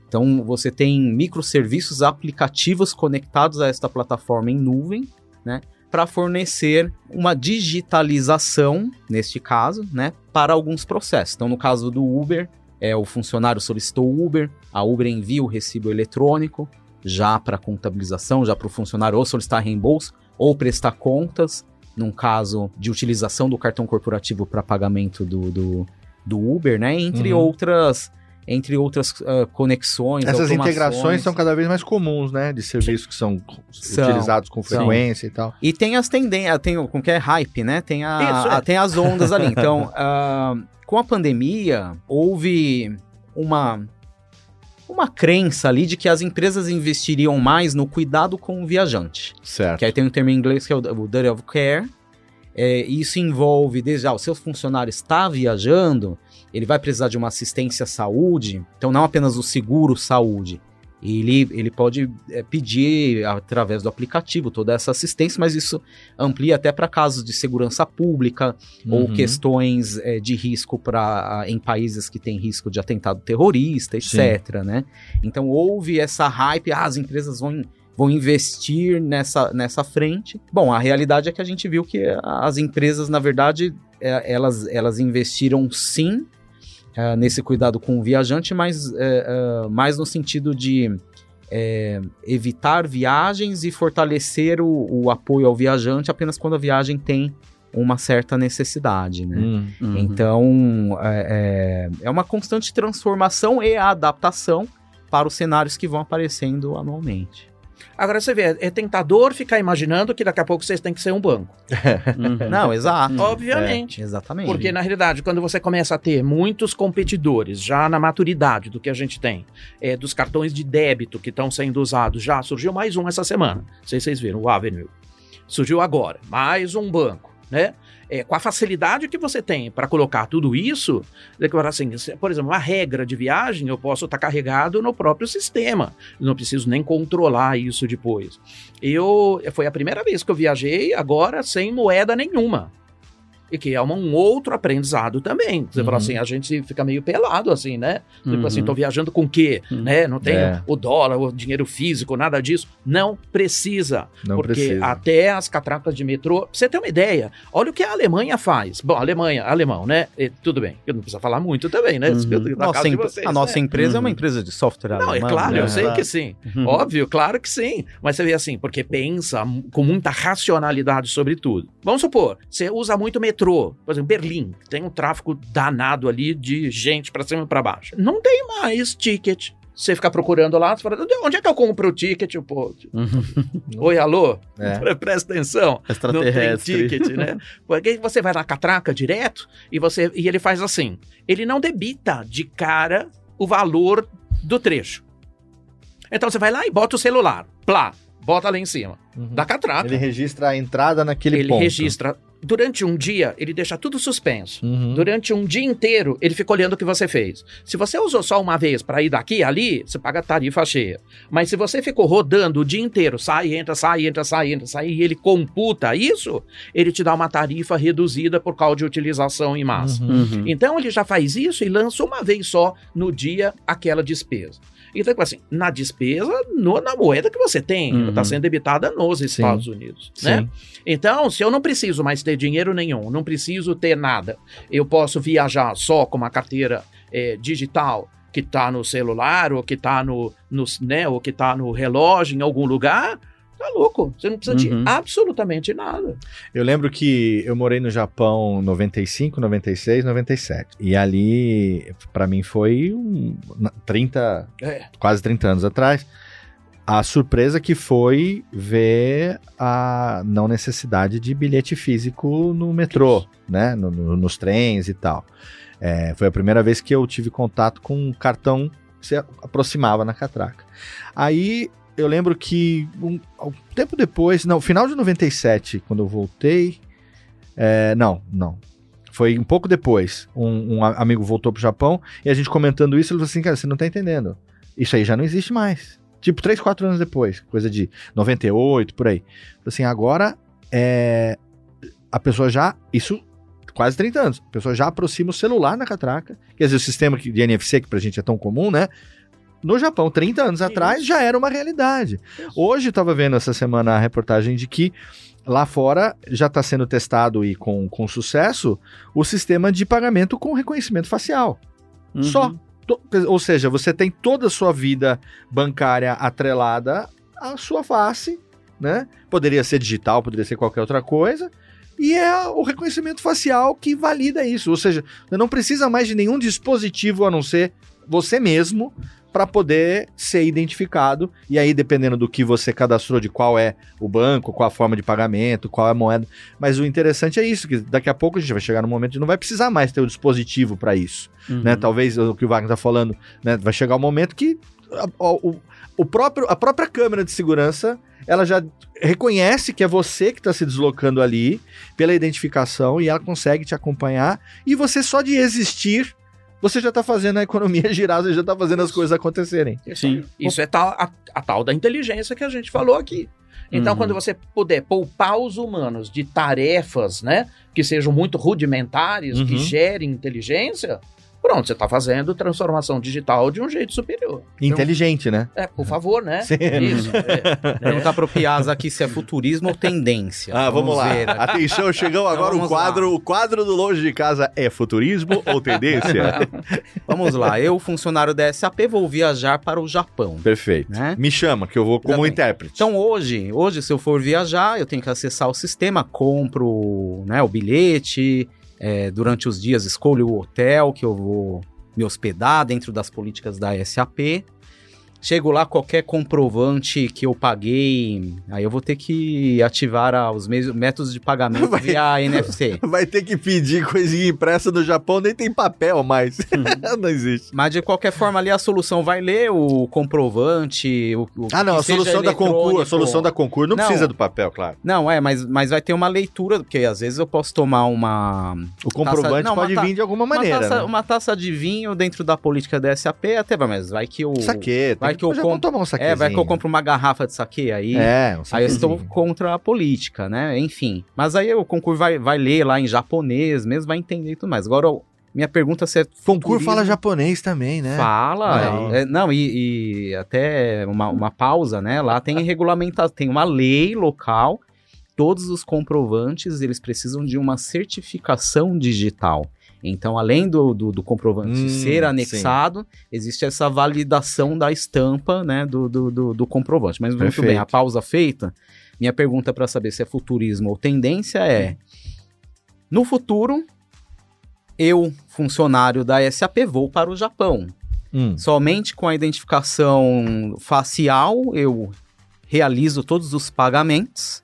Então, você tem microserviços aplicativos conectados a esta plataforma em nuvem, né, para fornecer uma digitalização, neste caso, né, para alguns processos. Então, no caso do Uber, é, o funcionário solicitou o Uber, a Uber envia o recibo eletrônico já para contabilização, já para o funcionário ou solicitar reembolso ou prestar contas, num caso de utilização do cartão corporativo para pagamento do, do, do Uber, né? Entre Uhum. outras entre outras uh, conexões. Essas integrações são cada vez mais comuns, né? De serviços que são, são utilizados com frequência são. e tal. E tem as tendências, tem o que é hype, né? Tem, a, Isso, é. a, tem as ondas ali. <laughs> Então, uh, com a pandemia, houve uma uma crença ali de que as empresas investiriam mais no cuidado com o viajante. Certo. Que aí tem um termo em inglês que é o, o Duty of Care. É, isso envolve, desde ah, o seu funcionário está viajando, ele vai precisar de uma assistência à saúde, então não apenas o seguro saúde, ele, ele pode é, pedir através do aplicativo toda essa assistência, mas isso amplia até para casos de segurança pública uhum. ou questões é, de risco para em países que têm risco de atentado terrorista, etc. Né? Então houve essa hype, ah, as empresas vão vão investir nessa, nessa frente. Bom, a realidade é que a gente viu que as empresas, na verdade, é, elas, elas investiram sim uh, nesse cuidado com o viajante, mas uh, mais no sentido de evitar viagens e fortalecer o, o, apoio ao viajante apenas quando a viagem tem uma certa necessidade, né? Hum, uhum. Então, é, é uma constante transformação e adaptação para os cenários que vão aparecendo anualmente. Agora você vê, é tentador ficar imaginando que daqui a pouco vocês têm que ser um banco. uhum. Não, exato. Obviamente. É, exatamente. Porque na realidade, quando você começa a ter muitos competidores já na maturidade do que a gente tem, é, dos cartões de débito que estão sendo usados, já surgiu mais um essa semana. Não sei se vocês viram, o Avenue. Surgiu agora, mais um banco, né? é, com a facilidade que você tem para colocar tudo isso, assim, por exemplo, uma regra de viagem eu posso estar tá carregado no próprio sistema, não preciso nem controlar isso depois. Eu foi a primeira vez que eu viajei agora sem moeda nenhuma e que é um outro aprendizado também. Você uhum. fala assim, a gente fica meio pelado assim, né? Tipo uhum. assim, tô viajando com o quê? Uhum. Né? Não tem é. o dólar, o dinheiro físico, nada disso. Não precisa. Não porque precisa. até as catracas de metrô, você tem uma ideia, olha o que a Alemanha faz. Bom, a Alemanha, alemão, né? E, tudo bem, eu não precisa falar muito também, né? Uhum. Nossa, vocês, a nossa né? empresa é uma uhum. empresa de software Não, alemã, é claro, né? eu sei que sim. Uhum. Óbvio, claro que sim. Mas você vê assim, porque pensa com muita racionalidade sobre tudo. Vamos supor, você usa muito metrô, por exemplo, Berlim, tem um tráfego danado ali de gente para cima e para baixo. Não tem mais ticket. Você fica procurando lá, você fala, onde é que eu compro o ticket? Pô, <laughs> Oi, alô? <laughs> É. Presta atenção. Não tem ticket, né? <laughs> Porque você vai na catraca direto e, você, e ele faz assim. Ele não debita de cara o valor do trecho. Então você vai lá e bota o celular. Plá, bota lá em cima. Uhum. Da catraca. Ele registra a entrada naquele ele ponto. Ele registra durante um dia, ele deixa tudo suspenso. Uhum. Durante um dia inteiro, ele fica olhando o que você fez. Se você usou só uma vez para ir daqui e ali, você paga tarifa cheia. Mas se você ficou rodando o dia inteiro, sai, entra, sai, entra, sai, entra, sai, e ele computa isso, ele te dá uma tarifa reduzida por causa de utilização em massa. Uhum. uhum. Então ele já faz isso e lança uma vez só no dia aquela despesa. Então, tipo assim, na despesa, no, na moeda que você tem, está uhum. sendo debitada nos Estados Sim. Unidos, né? Sim. Então, se eu não preciso mais ter dinheiro nenhum, não preciso ter nada, eu posso viajar só com uma carteira é, digital que está no celular ou que está no, no, né, ou que tá no relógio em algum lugar, Tá louco. Você não precisa uhum. de absolutamente nada. Eu lembro que eu morei no Japão 95, 96, 97. E ali, para mim, foi um, 30, é. quase 30 anos atrás. A surpresa que foi ver a não necessidade de bilhete físico no metrô, né? No, no, nos trens e tal. É, foi a primeira vez que eu tive contato com um cartão que se aproximava na catraca. Aí eu lembro que um, um, tempo depois, não, final de 97, quando eu voltei. É, não, não. Foi um pouco depois. Um, um, amigo voltou pro Japão e a gente comentando isso, ele falou assim: cara, você não tá entendendo. Isso aí já não existe mais. Tipo, 3, 4 anos depois, coisa de 98, por aí. Assim, agora é, a pessoa já. Isso quase 30 anos. A pessoa já aproxima o celular na catraca. Quer dizer, o sistema de NFC, que pra gente é tão comum, né? no Japão, 30 anos Isso. atrás, já era uma realidade. Hoje estava vendo essa semana a reportagem de que lá fora já está sendo testado e com, com sucesso o sistema de pagamento com reconhecimento facial. Uhum. Só. Ou seja, você tem toda a sua vida bancária atrelada à sua face, né? Poderia ser digital, poderia ser qualquer outra coisa. E é o reconhecimento facial que valida isso. Ou seja, você não precisa mais de nenhum dispositivo a não ser você mesmo para poder ser identificado. E aí, dependendo do que você cadastrou, de qual é o banco, qual a forma de pagamento, qual é a moeda. Mas o interessante é isso, que daqui a pouco a gente vai chegar no momento de não vai precisar mais ter o dispositivo para isso. Uhum. Né? Talvez o que o Wagner está falando, né? vai chegar o momento que a, o, o próprio, a própria câmera de segurança ela já reconhece que é você que está se deslocando ali pela identificação e ela consegue te acompanhar e você só de existir você já está fazendo a economia girar, você já está fazendo as coisas acontecerem. Sim. Isso é tal, a, a tal da inteligência que a gente falou aqui. Então, Uhum. quando você puder poupar os humanos de tarefas, né, que sejam muito rudimentares, que Uhum. gerem inteligência, pronto, você está fazendo transformação digital de um jeito superior. Inteligente, né? É, por favor, né? Sim. Isso. é. <laughs> Perguntar pro Piazza aqui se é futurismo ou tendência. Ah, vamos, lá. ver aqui. Atenção, chegou agora o Vamos quadro. lá. O quadro do Longe de Casa é futurismo ou tendência? <laughs> Vamos lá, eu, funcionário da SAP, vou viajar para o Japão. Perfeito. Né? Me chama, que eu vou como Exatamente. intérprete. Então hoje, hoje se eu for viajar, eu tenho que acessar o sistema, compro né, o bilhete, é, durante os dias escolho o hotel que eu vou me hospedar dentro das políticas da SAP. Chego lá, qualquer comprovante que eu paguei, aí eu vou ter que ativar ah, os meios- métodos de pagamento <laughs> Vai. via NFC. <laughs> Vai ter que pedir coisinha impressa no Japão, nem tem papel mais. <laughs> não existe. Mas de qualquer forma ali a solução vai ler o comprovante. O, o Ah, não, que a solução da concurso, a solução da concurso não, Não. precisa do papel, claro. Não, é, mas, mas vai ter uma leitura, porque às vezes eu posso tomar uma. O comprovante não, pode ta- vir de alguma maneira, uma, taça, né? uma taça de vinho dentro da política da SAP, até vai, mas vai que eu. Saque, vai tem que eu vão compro- um. É, vai que eu compro uma garrafa de saque aí. É, um Aí eu estou contra a política, né? Enfim. Mas aí o concurso vai, vai ler lá em japonês mesmo, vai entender e tudo mais. Agora, minha pergunta é se é Concurso fala japonês também, né? Fala. Aí. é, não, e, e até uma, uma pausa, né? Lá tem regulamentação, tem uma lei local. Todos os comprovantes, eles precisam de uma certificação digital. Então, além do, do, do comprovante Hum, ser anexado, existe essa validação da estampa, né, do, do, do, do comprovante. Mas muito Perfeito. bem, a pausa feita, minha pergunta para saber se é futurismo ou tendência é: no futuro, eu, funcionário da SAP, vou para o Japão. Hum. Somente com a identificação facial eu realizo todos os pagamentos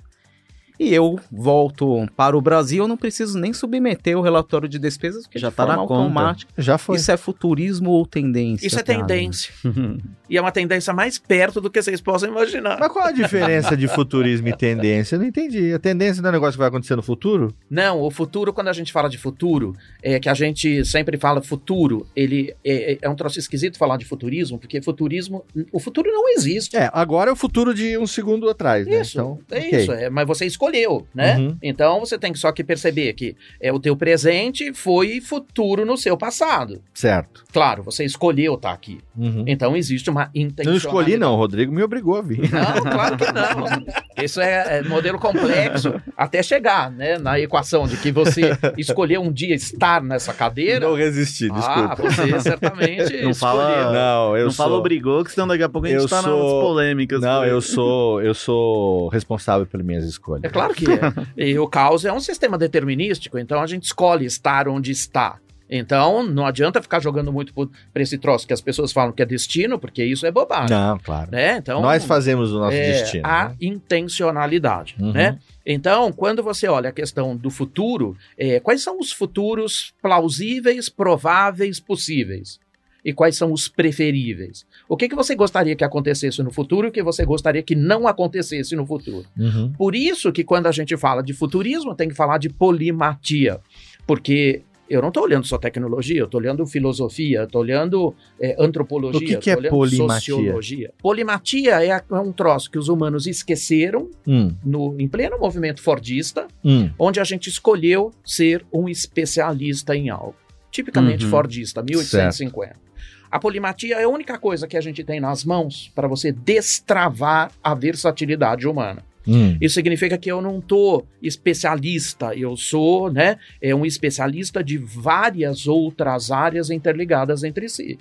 e eu volto para o Brasil. Eu não preciso nem submeter o relatório de despesas, porque Já tá forma na conta. automática. Já foi. Isso é futurismo ou tendência? Isso é tendência. <laughs> E é uma tendência mais perto do que vocês possam imaginar. Mas qual a diferença de futurismo e tendência? Eu não entendi. A tendência não é um negócio que vai acontecer no futuro? Não, o futuro, quando a gente fala de futuro, é que a gente sempre fala futuro, ele é, é um troço esquisito falar de futurismo, porque futurismo, o futuro não existe. É, agora é o futuro de um segundo atrás, né? Isso, Então, é ok. isso, é, mas você escolheu, né? Uhum. Então você tem que só que perceber que é o teu presente foi futuro no seu passado. Certo. Claro, você escolheu estar aqui. Uhum. Então existe uma Eu intenção. não escolhi, não. O Rodrigo me obrigou a vir. Não, claro que não. Isso é, é modelo complexo até chegar, né, na equação de que você escolheu um dia estar nessa cadeira. Não resisti, Ah, desculpa. você certamente Não fala-. Não, eu não sou... fala obrigou, que senão daqui a pouco a gente eu tá sou- nas polêmicas. Não, eu sou, eu sou responsável pelas minhas escolhas. É claro que é. E o caos é um sistema determinístico, então a gente escolhe estar onde está. Então, não adianta ficar jogando muito para esse troço que as pessoas falam que é destino, porque isso é bobagem. Não, claro. Né? Então, Nós fazemos o nosso é, destino. a né? intencionalidade, Uhum. né? Então, quando você olha a questão do futuro, é, quais são os futuros plausíveis, prováveis, possíveis? E quais são os preferíveis? O que, que você gostaria que acontecesse no futuro e o que você gostaria que não acontecesse no futuro? Uhum. Por isso que quando a gente fala de futurismo, tem que falar de polimatia. Porque eu não estou olhando só tecnologia, eu estou olhando filosofia, estou olhando é, antropologia, O que que é polimatia? sociologia. Polimatia é, a- é um troço que os humanos esqueceram Hum, no, em pleno movimento fordista, hum. onde a gente escolheu ser um especialista em algo. Tipicamente Uhum. fordista, 1850. A polimatia é a única coisa que a gente tem nas mãos para você destravar a versatilidade humana. Hum. Isso significa que eu não tô especialista, eu sou, né, é um especialista de várias outras áreas interligadas entre si.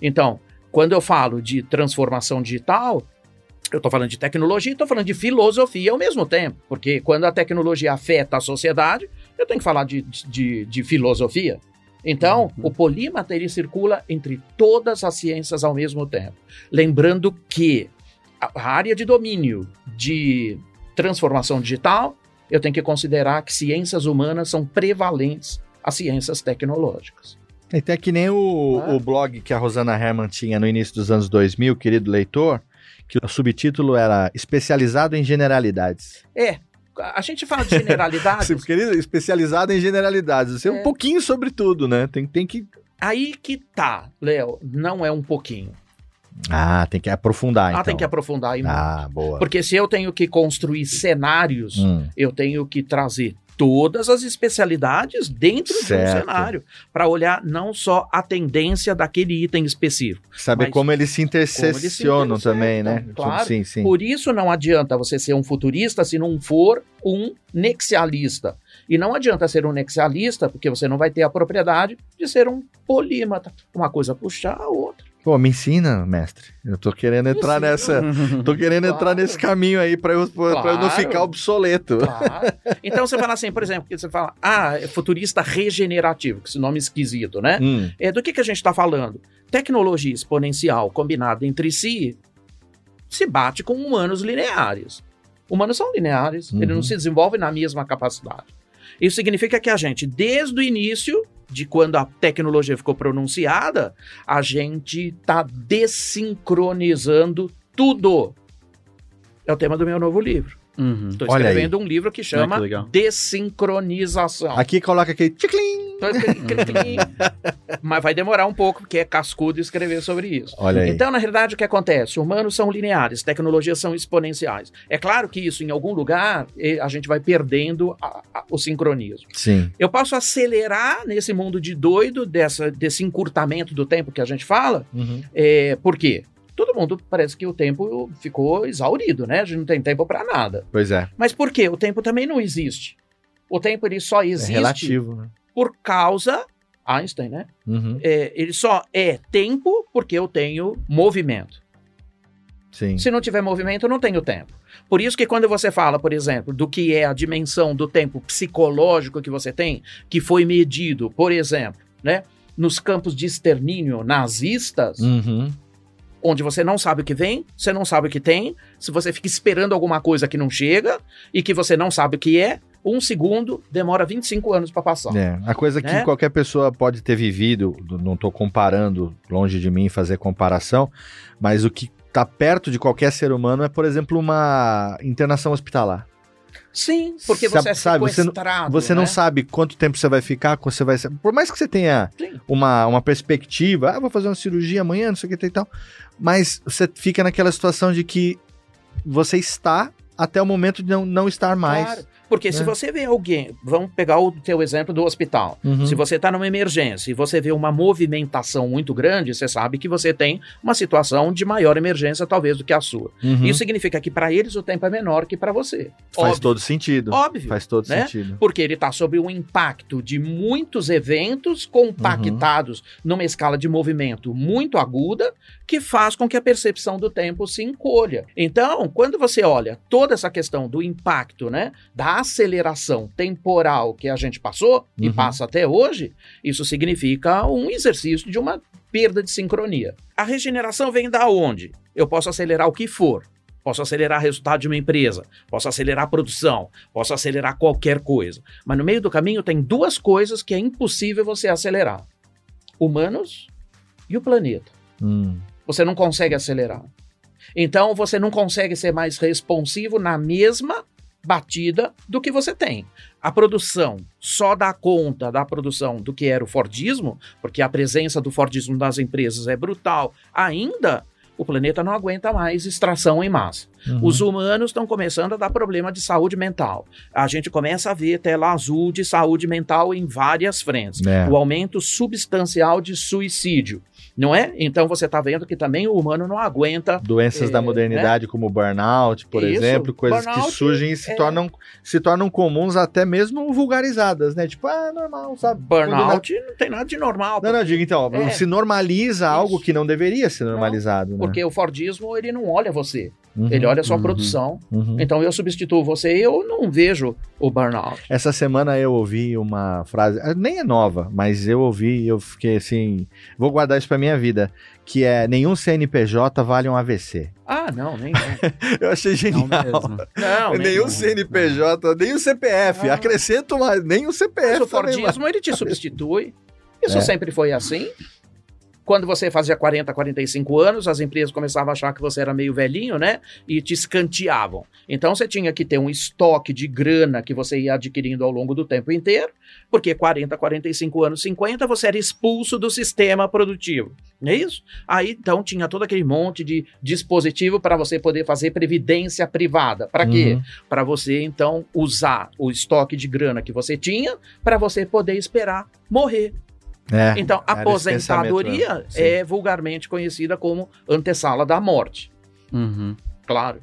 Então, quando eu falo de transformação digital, eu estou falando de tecnologia e estou falando de filosofia ao mesmo tempo, porque quando a tecnologia afeta a sociedade, eu tenho que falar de, de, de filosofia. Então, Uhum. o polímata ele circula entre todas as ciências ao mesmo tempo. Lembrando que a área de domínio de transformação digital, eu tenho que considerar que ciências humanas são prevalentes às ciências tecnológicas. Até que nem o, Ah. o blog que a Rosana Herman tinha no início dos anos 2000, querido leitor, que o subtítulo era Especializado em Generalidades. É, a gente fala de <laughs> generalidades, Sim, querido, especializado em generalidades. Você é um É. pouquinho sobre tudo, né? Tem, tem que. aí que tá, Léo, não é um pouquinho. Ah, tem que aprofundar, Ah, então. tem que aprofundar aí muito. Ah, boa. Porque se eu tenho que construir cenários, Hum, eu tenho que trazer todas as especialidades dentro de um Certo. cenário para olhar não só a tendência daquele item específico. saber como eles se intersecionam interceptam, também, né? claro. Sim, sim. Por isso não adianta você ser um futurista se não for um nexialista. E não adianta ser um nexialista porque você não vai ter a propriedade de ser um polímata. Uma coisa puxar a outra. Pô, me ensina, mestre. Eu tô querendo entrar ensina. nessa. Tô querendo Claro. entrar nesse caminho aí pra eu, pra eu não Claro. ficar obsoleto. Claro. Então você fala assim, por exemplo, que você fala, ah, é futurista regenerativo, que esse nome esquisito, né? Hum, É, do que, que a gente está falando? Tecnologia exponencial combinada entre si se bate com humanos lineares. Humanos são lineares, Uhum. eles não se desenvolvem na mesma capacidade. Isso significa que a gente, desde o início, de quando a tecnologia ficou pronunciada, a gente está desincronizando tudo. É o tema do meu novo livro. Uhum. Estou escrevendo um livro que chama Ah, que. Desincronização. Aqui coloca aquele cri. <laughs> Mas vai demorar um pouco, porque é cascudo escrever sobre isso. Olha aí. Então, na realidade, o que acontece? Humanos são lineares, tecnologias são exponenciais. É claro que isso, em algum lugar, a gente vai perdendo a- a- o sincronismo. Sim. Eu posso acelerar nesse mundo de doido, dessa, desse encurtamento do tempo que a gente fala, Uhum. é, por quê? Todo mundo parece que o tempo ficou exaurido, né? A gente não tem tempo para nada. Pois é. Mas por quê? O tempo também não existe. O tempo ele só É existe relativo, né? por causa Einstein, né? Uhum. É, ele só é tempo porque eu tenho movimento. Sim. Se não tiver movimento, eu não tenho tempo. Por isso que quando você fala, por exemplo, do que é a dimensão do tempo psicológico que você tem, que foi medido, por exemplo, né, nos campos de extermínio nazistas, Uhum. Onde você não sabe o que vem, você não sabe o que tem, se você fica esperando alguma coisa que não chega e que você não sabe o que é, um segundo demora 25 anos para passar. É, a coisa que Né? qualquer pessoa pode ter vivido, não estou comparando, longe de mim fazer comparação, mas o que está perto de qualquer ser humano é, por exemplo, uma internação hospitalar. Sim, porque você é sabe, você não- sequestrado. Você não né? sabe quanto tempo você vai ficar, você vai Por mais que você tenha Sim. uma, uma perspectiva, ah, vou fazer uma cirurgia amanhã, não sei o que e tal, mas você fica naquela situação de que você está até o momento de não, não estar mais. Claro, porque se né? você vê alguém, vamos pegar o teu exemplo do hospital. Uhum. Se você está numa emergência e você vê uma movimentação muito grande, você sabe que você tem uma situação de maior emergência, talvez, do que a sua. Uhum. Isso significa que para eles o tempo é menor que para você. faz Óbvio. todo sentido. Óbvio. Faz todo né? sentido. Porque ele está sob o impacto de muitos eventos compactados numa escala de movimento muito aguda, que faz com que a percepção do tempo se encolha. Então, quando você olha toda essa questão do impacto, né, da aceleração temporal que a gente passou e Uhum. passa até hoje, isso significa um exercício de uma perda de sincronia. A regeneração vem da onde? Eu posso acelerar o que for. Posso acelerar o resultado de uma empresa, posso acelerar a produção, posso acelerar qualquer coisa. Mas no meio do caminho tem duas coisas que é impossível você acelerar: humanos e o planeta. Hum. Você não consegue acelerar. Então você não consegue ser mais responsivo na mesma batida do que você tem. A produção só dá conta da produção do que era o Fordismo, porque a presença do Fordismo nas empresas é brutal. Ainda o planeta não aguenta mais extração em massa. Uhum. Os humanos estão começando a dar problema de saúde mental. A gente começa a ver tela azul de saúde mental em várias frentes. É. O aumento substancial de suicídio, não é? Então você está vendo que também o humano não aguenta. Doenças É, da modernidade, como burnout, por Isso, exemplo, coisas que surgem e se, é- tornam, se tornam comuns, até mesmo vulgarizadas, né? Tipo, ah, normal, sabe? Burnout não tem nada de normal. Não, não, digo então, É. se normaliza algo que não deveria ser normalizado, né? Porque o Fordismo, ele não olha você. Uhum, Ele olha a sua uhum. produção. uhum. Então eu substituo você e eu não vejo o burnout. Essa semana eu ouvi uma frase, eh, nem é nova, mas eu ouvi e eu fiquei assim, vou guardar isso pra minha vida, que é nenhum CNPJ vale um AVC. Ah, não, nem <laughs> não. Eu achei Não genial. mesmo. Não, nem nenhum não. CNPJ, nem o CPF. Não. Acrescento mais, nem o CPF. Mas o. Fordismo, ele te substitui. <laughs> Isso É. sempre foi assim. Quando você fazia 40, 45 anos, as empresas começavam a achar que você era meio velhinho, né? E te escanteavam. Então você tinha que ter um estoque de grana que você ia adquirindo ao longo do tempo inteiro, porque 40, 45 anos, 50, você era expulso do sistema produtivo. Não é isso? Aí então tinha todo aquele monte de dispositivo para você poder fazer previdência privada. Para quê? Uhum. para você então usar o estoque de grana que você tinha para você poder esperar morrer. É. Então, aposentadoria né? É vulgarmente conhecida como antessala da morte. Uhum. Claro.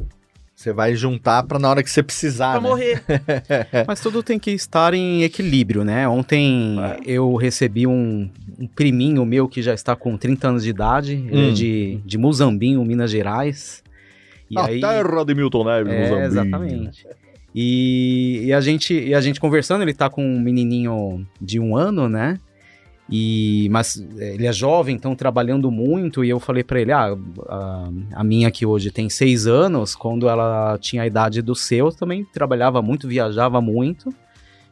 Você vai juntar pra na hora que você precisar. Para né? morrer. <laughs> Mas tudo tem que estar em equilíbrio, né? Ontem É. eu recebi um, um priminho meu que já está com 30 anos de idade, ele Hum. é de, de Muzambinho, Minas Gerais. E A aí, terra de Milton Neves, é, Mozambique. exatamente. E, e a gente, e a gente conversando, ele tá com um menininho de um ano, né? E, mas é, ele é jovem, então trabalhando muito. E eu falei pra ele: ah, a, a minha que hoje tem seis anos, quando ela tinha a idade do seu, também trabalhava muito, viajava muito.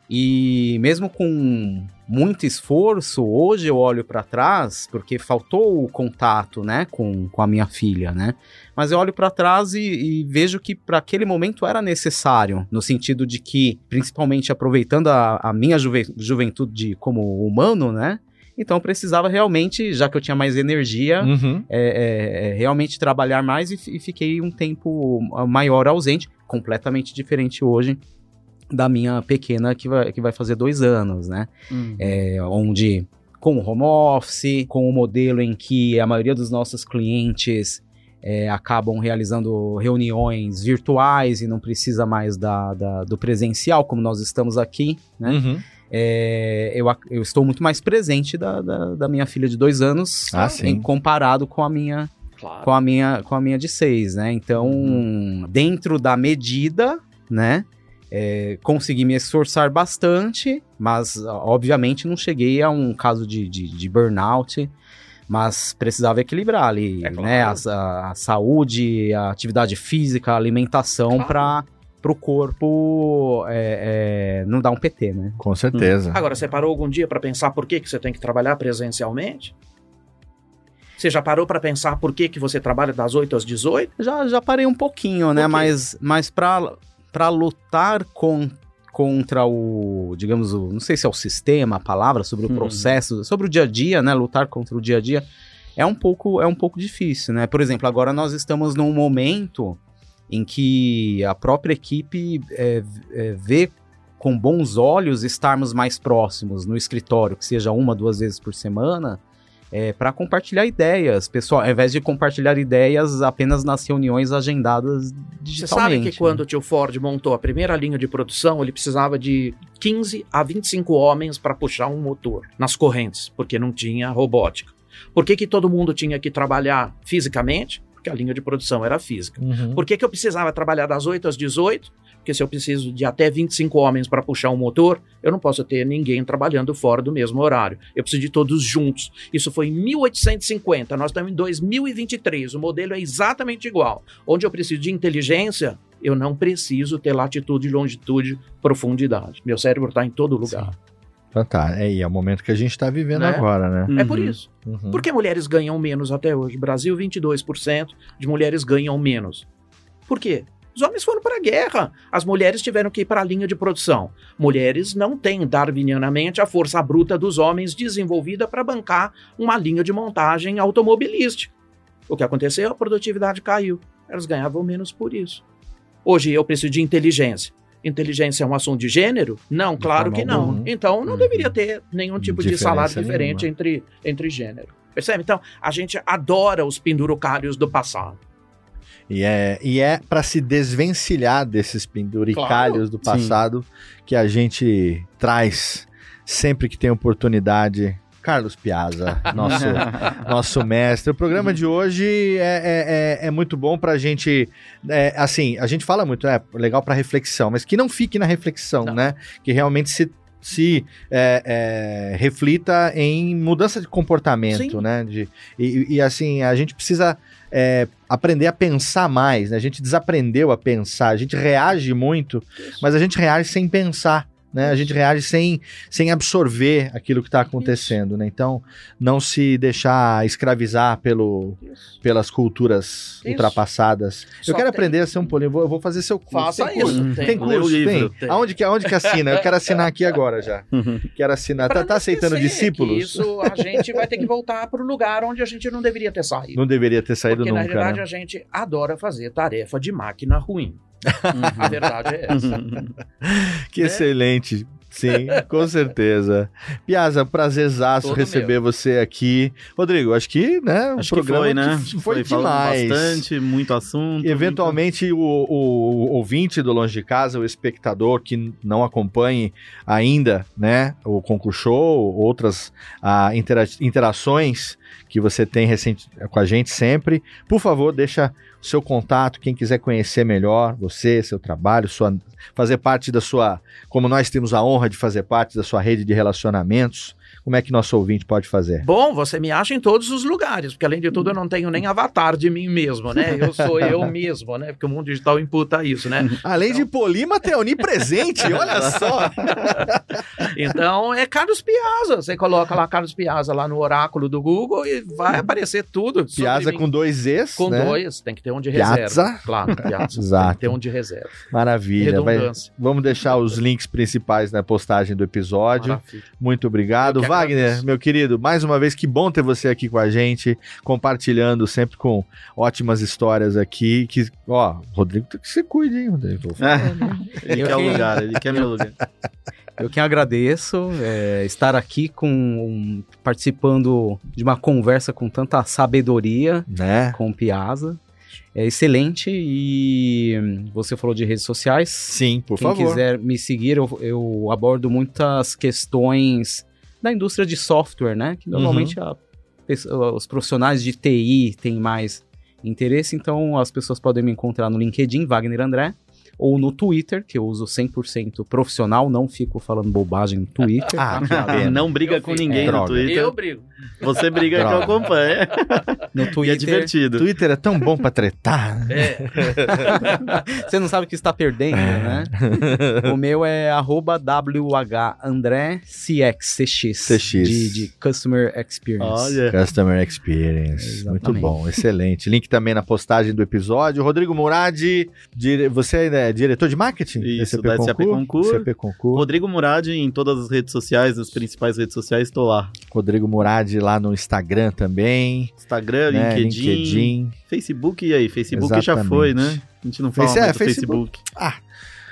E mesmo com muito esforço, hoje eu olho pra trás, porque faltou o contato, né, com, com a minha filha, né? Mas eu olho pra trás e, e vejo que para aquele momento era necessário, no sentido de que, principalmente aproveitando a, a minha juve- juventude como humano, né? Então eu precisava realmente, já que eu tinha mais energia, Uhum. é, é, é, realmente trabalhar mais e, e fiquei um tempo maior ausente, completamente diferente hoje da minha pequena que vai, que vai fazer dois anos, né? Uhum. É, onde com o home office, com o modelo em que a maioria dos nossos clientes é, acabam realizando reuniões virtuais e não precisa mais da, da- do presencial, como nós estamos aqui, né? Uhum. É, eu, eu estou muito mais presente da, da, da minha filha de dois anos Ah, sim. em comparado com a minha Claro. com a minha com a minha de seis, né? Então, Uhum. dentro da medida, né? é, consegui me esforçar bastante, mas obviamente não cheguei a um caso de, de, de burnout, mas precisava equilibrar ali, É claro. né? A, a- a saúde, a atividade física, a alimentação Claro. para o corpo é, é, não dar um PT, né? Com certeza. Agora, você parou algum dia para pensar por que, que você tem que trabalhar presencialmente? Você já parou para pensar por que, que você trabalha das 8 às 18? Já, já parei um pouquinho, né? Mas, mas para lutar com, contra o, digamos, o, não sei se é o sistema, a palavra, sobre o Uhum. processo, sobre o dia a dia, né? Lutar contra o dia a dia é um pouco, é um pouco difícil, né? Por exemplo, agora nós estamos num momento em que a própria equipe é, é, vê com bons olhos estarmos mais próximos no escritório, que seja uma, duas vezes por semana, é, para compartilhar ideias, pessoal, ao invés de compartilhar ideias apenas nas reuniões agendadas Você digitalmente. sabe que quando o tio Ford montou a primeira linha de produção, ele precisava de 15 a 25 homens para puxar um motor nas correntes, porque não tinha robótica. Por que, que todo mundo tinha que trabalhar fisicamente? Porque a linha de produção era física. Uhum. Por que, que eu precisava trabalhar das 8 às 18? Porque se eu preciso de até 25 homens para puxar um motor, eu não posso ter ninguém trabalhando fora do mesmo horário. Eu preciso de todos juntos. Isso foi em 1850, nós estamos em 2023, o modelo é exatamente igual. Onde eu preciso de inteligência, eu não preciso ter latitude, longitude, profundidade. Meu cérebro está em todo lugar. Então tá, é, e é o momento que a gente tá vivendo Né? agora, né? É por Uhum. isso. Uhum. Por que mulheres ganham menos até hoje? Brasil, 22% de mulheres ganham menos. Por quê? Os homens foram para a guerra. As mulheres tiveram que ir para a linha de produção. Mulheres não têm, darwinianamente, a força bruta dos homens desenvolvida para bancar uma linha de montagem automobilística. O que aconteceu? A produtividade caiu. Elas ganhavam menos por isso. Hoje eu preciso de inteligência. Inteligência é um assunto de gênero? Não, De claro que não. alguma. Então não Uhum. deveria ter nenhum tipo de Diferença salário diferente entre, entre gênero. Percebe? Então, a gente adora os pendurucários do passado. E é, e é para se desvencilhar desses penduricalhos do passado que a gente traz sempre que tem oportunidade Carlos Piazza, <laughs> nosso, <laughs> nosso mestre. O programa de hoje é, é, é, é muito bom pra gente. é, assim, a gente fala muito, é legal pra reflexão, mas que não fique na reflexão, Não. né? Que realmente se. Se é, é, reflita em mudança de comportamento, Sim. né? De, e, e, assim, a gente precisa é, aprender a pensar mais, né? A gente desaprendeu a pensar, a gente reage muito, mas a gente reage sem pensar, né? A gente reage sem, sem absorver aquilo que está acontecendo, né? Então, não se deixar escravizar pelo, Isso. pelas culturas Isso. ultrapassadas. Só eu quero tem- aprender a ser um polinho, eu vou, eu vou fazer seu curso. Faça Tem curso? isso. Tem Lê o curso, livro. tem. Tem. Aonde que, aonde que assina? Eu quero assinar aqui agora já. Quero assinar. Tá, tá não aceitando discípulos? Isso a gente vai ter que voltar para o lugar onde a gente não deveria ter saído. Não deveria ter saído Porque na nunca, realidade né? a gente adora fazer tarefa de máquina ruim. A verdade é essa. <laughs> Que né? excelente. Sim, com certeza. Piazza, prazerzaço Todo receber você aqui. Rodrigo, acho que, né, o Acho que programa foi, né? que foi, falando demais. bastante, muito assunto. Eventualmente, o, o- o ouvinte do Longe de Casa, o espectador que não acompanhe ainda, né, o Concurso Show, outras ah, intera- interações que você tem recente com a gente sempre, por favor, deixa o seu contato, quem quiser conhecer melhor você, seu trabalho, sua, fazer parte da sua, como nós temos a honra de fazer parte da sua rede de relacionamentos, como é que nosso ouvinte pode fazer? Bom, você me acha em todos os lugares, porque além de tudo eu não tenho nem avatar de mim mesmo, né? Eu sou eu <laughs> mesmo, né? Porque o mundo digital imputa isso, né? Além de polímata, é onipresente, olha só! <laughs> Então é Carlos Piazza. Você coloca lá Carlos Piazza lá no oráculo do Google e vai aparecer tudo. Piazza com dois Z's, Com né? dois, tem que ter um de Piazza. reserva. Claro, Piazza. Exato. <laughs> Tem que ter um de reserva. Maravilha. Vai- vamos deixar os links principais na postagem do episódio. Maravilha. Muito obrigado. Wagner, meu querido, mais uma vez, que bom ter você aqui com a gente, compartilhando sempre com ótimas histórias aqui. Que, ó, Rodrigo, tem que se cuide, hein, Rodrigo? Falando, hein? Ele Eu quer o que- lugar, ele quer meu lugar. Eu que agradeço é, estar aqui com um- participando de uma conversa com tanta sabedoria né? com o Piazza. É excelente e você falou de redes sociais. Sim, por Quem favor. quiser me seguir, eu, eu abordo muitas questões da indústria de software, né? Que normalmente a pessoa- os profissionais de TI têm mais interesse, então as pessoas podem me encontrar no LinkedIn, Wagner André, ou no Twitter, que eu uso 100% profissional, não fico falando bobagem no Twitter. <laughs> Ah, tá? Não briga Eu com fico- ninguém É, no droga. Twitter. Eu brigo. Você briga que eu Droga. acompanho. No <laughs> E é Twitter, divertido. Twitter é tão bom pra tretar. É. <laughs> você não sabe o que está perdendo, né? O meu é arroba WH André CX. De, de Customer Experience. Olha. Customer Experience. Exatamente. Muito bom, excelente. Link também na postagem do episódio. Rodrigo Murad, você é diretor de marketing? Isso, da SAP Concur. SAP Concur. Rodrigo Murad em todas as redes sociais, as principais redes sociais, estou lá. Rodrigo Murad lá no Instagram também. Instagram, né? LinkedIn, LinkedIn. Facebook e aí? Facebook já Exatamente. foi, né? A gente não fala Face- é, Facebook. Facebook.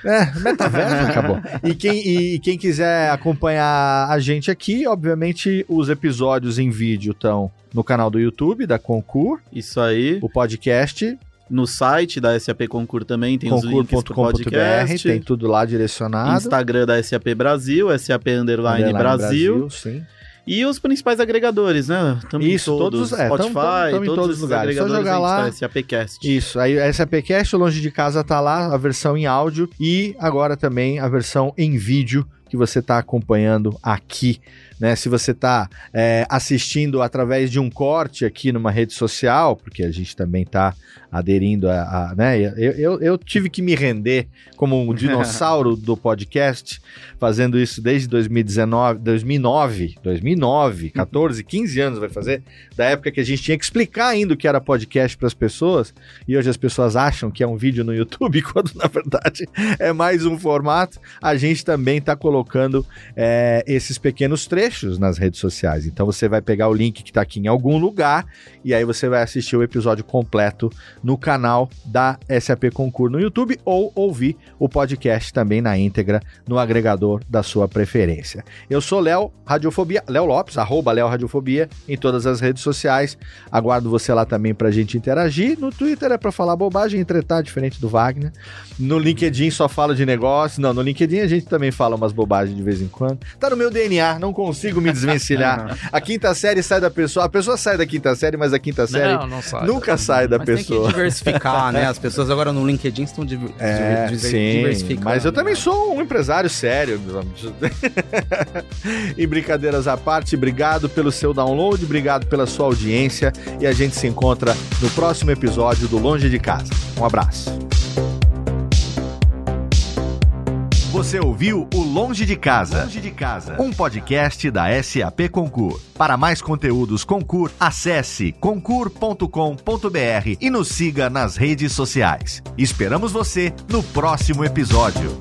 É, metaverso <laughs> acabou. E quem, e quem quiser acompanhar a gente aqui, obviamente, os episódios em vídeo estão no canal do YouTube da Concur, Isso aí. o podcast, No site da SAP Concur também tem os links pro podcast. tem tudo lá direcionado. Instagram da SAP Brasil, SAP Underline, Underline Brasil. sim. E os principais agregadores, né? Tamo Isso, todos, todos- é, tamo- Spotify, tamo- tamo em todos todos os lugares. Só agregadores jogar a gente lá. SAPcast. Isso, aí a SAPcast, o Longe de Casa tá lá, a versão em áudio e agora também a versão em vídeo que você está acompanhando aqui, né? Se você está assistindo através de um corte aqui numa rede social, porque a gente também está aderindo a, a- né? Eu, eu, eu tive que me render como um dinossauro <laughs> do podcast, fazendo isso desde 2019, 2009, 2009, 14, 15 anos vai fazer, da época que a gente tinha que explicar ainda o que era podcast para as pessoas, e hoje as pessoas acham que é um vídeo no YouTube, <laughs> quando na verdade é mais um formato. A gente também está colocando é, esses pequenos trechos nas redes sociais. Então você vai pegar o link que está aqui em algum lugar e aí você vai assistir o episódio completo no canal da SAP Concur no YouTube ou ouvir o podcast também na íntegra no agregador da sua preferência. Eu sou Léo Radiofobia, Léo Lopes, arroba Léo Radiofobia em todas as redes sociais. Aguardo você lá também pra gente interagir. No Twitter é pra falar bobagem e tretar, diferente do Wagner. No LinkedIn só fala de negócio. Não, no LinkedIn a gente também fala umas bobagens de vez em quando. Tá no meu DNA, não consigo me desvencilhar. <laughs> a quinta série sai da pessoa. A pessoa sai da quinta série, mas a quinta série Não, não sabe. nunca sai da Mas tem pessoa. que diversificar, né? <laughs> As pessoas agora no LinkedIn estão div É, sim, diversificando. mas eu também né? sou um empresário sério. <laughs> e brincadeiras à parte, obrigado pelo seu download, obrigado pela sua audiência e a gente se encontra no próximo episódio do Longe de Casa. Um abraço. Você ouviu o Longe de Casa, Longe de Casa, um podcast da SAP Concur. Para mais conteúdos Concur, acesse concur.com.br e nos siga nas redes sociais. Esperamos você no próximo episódio.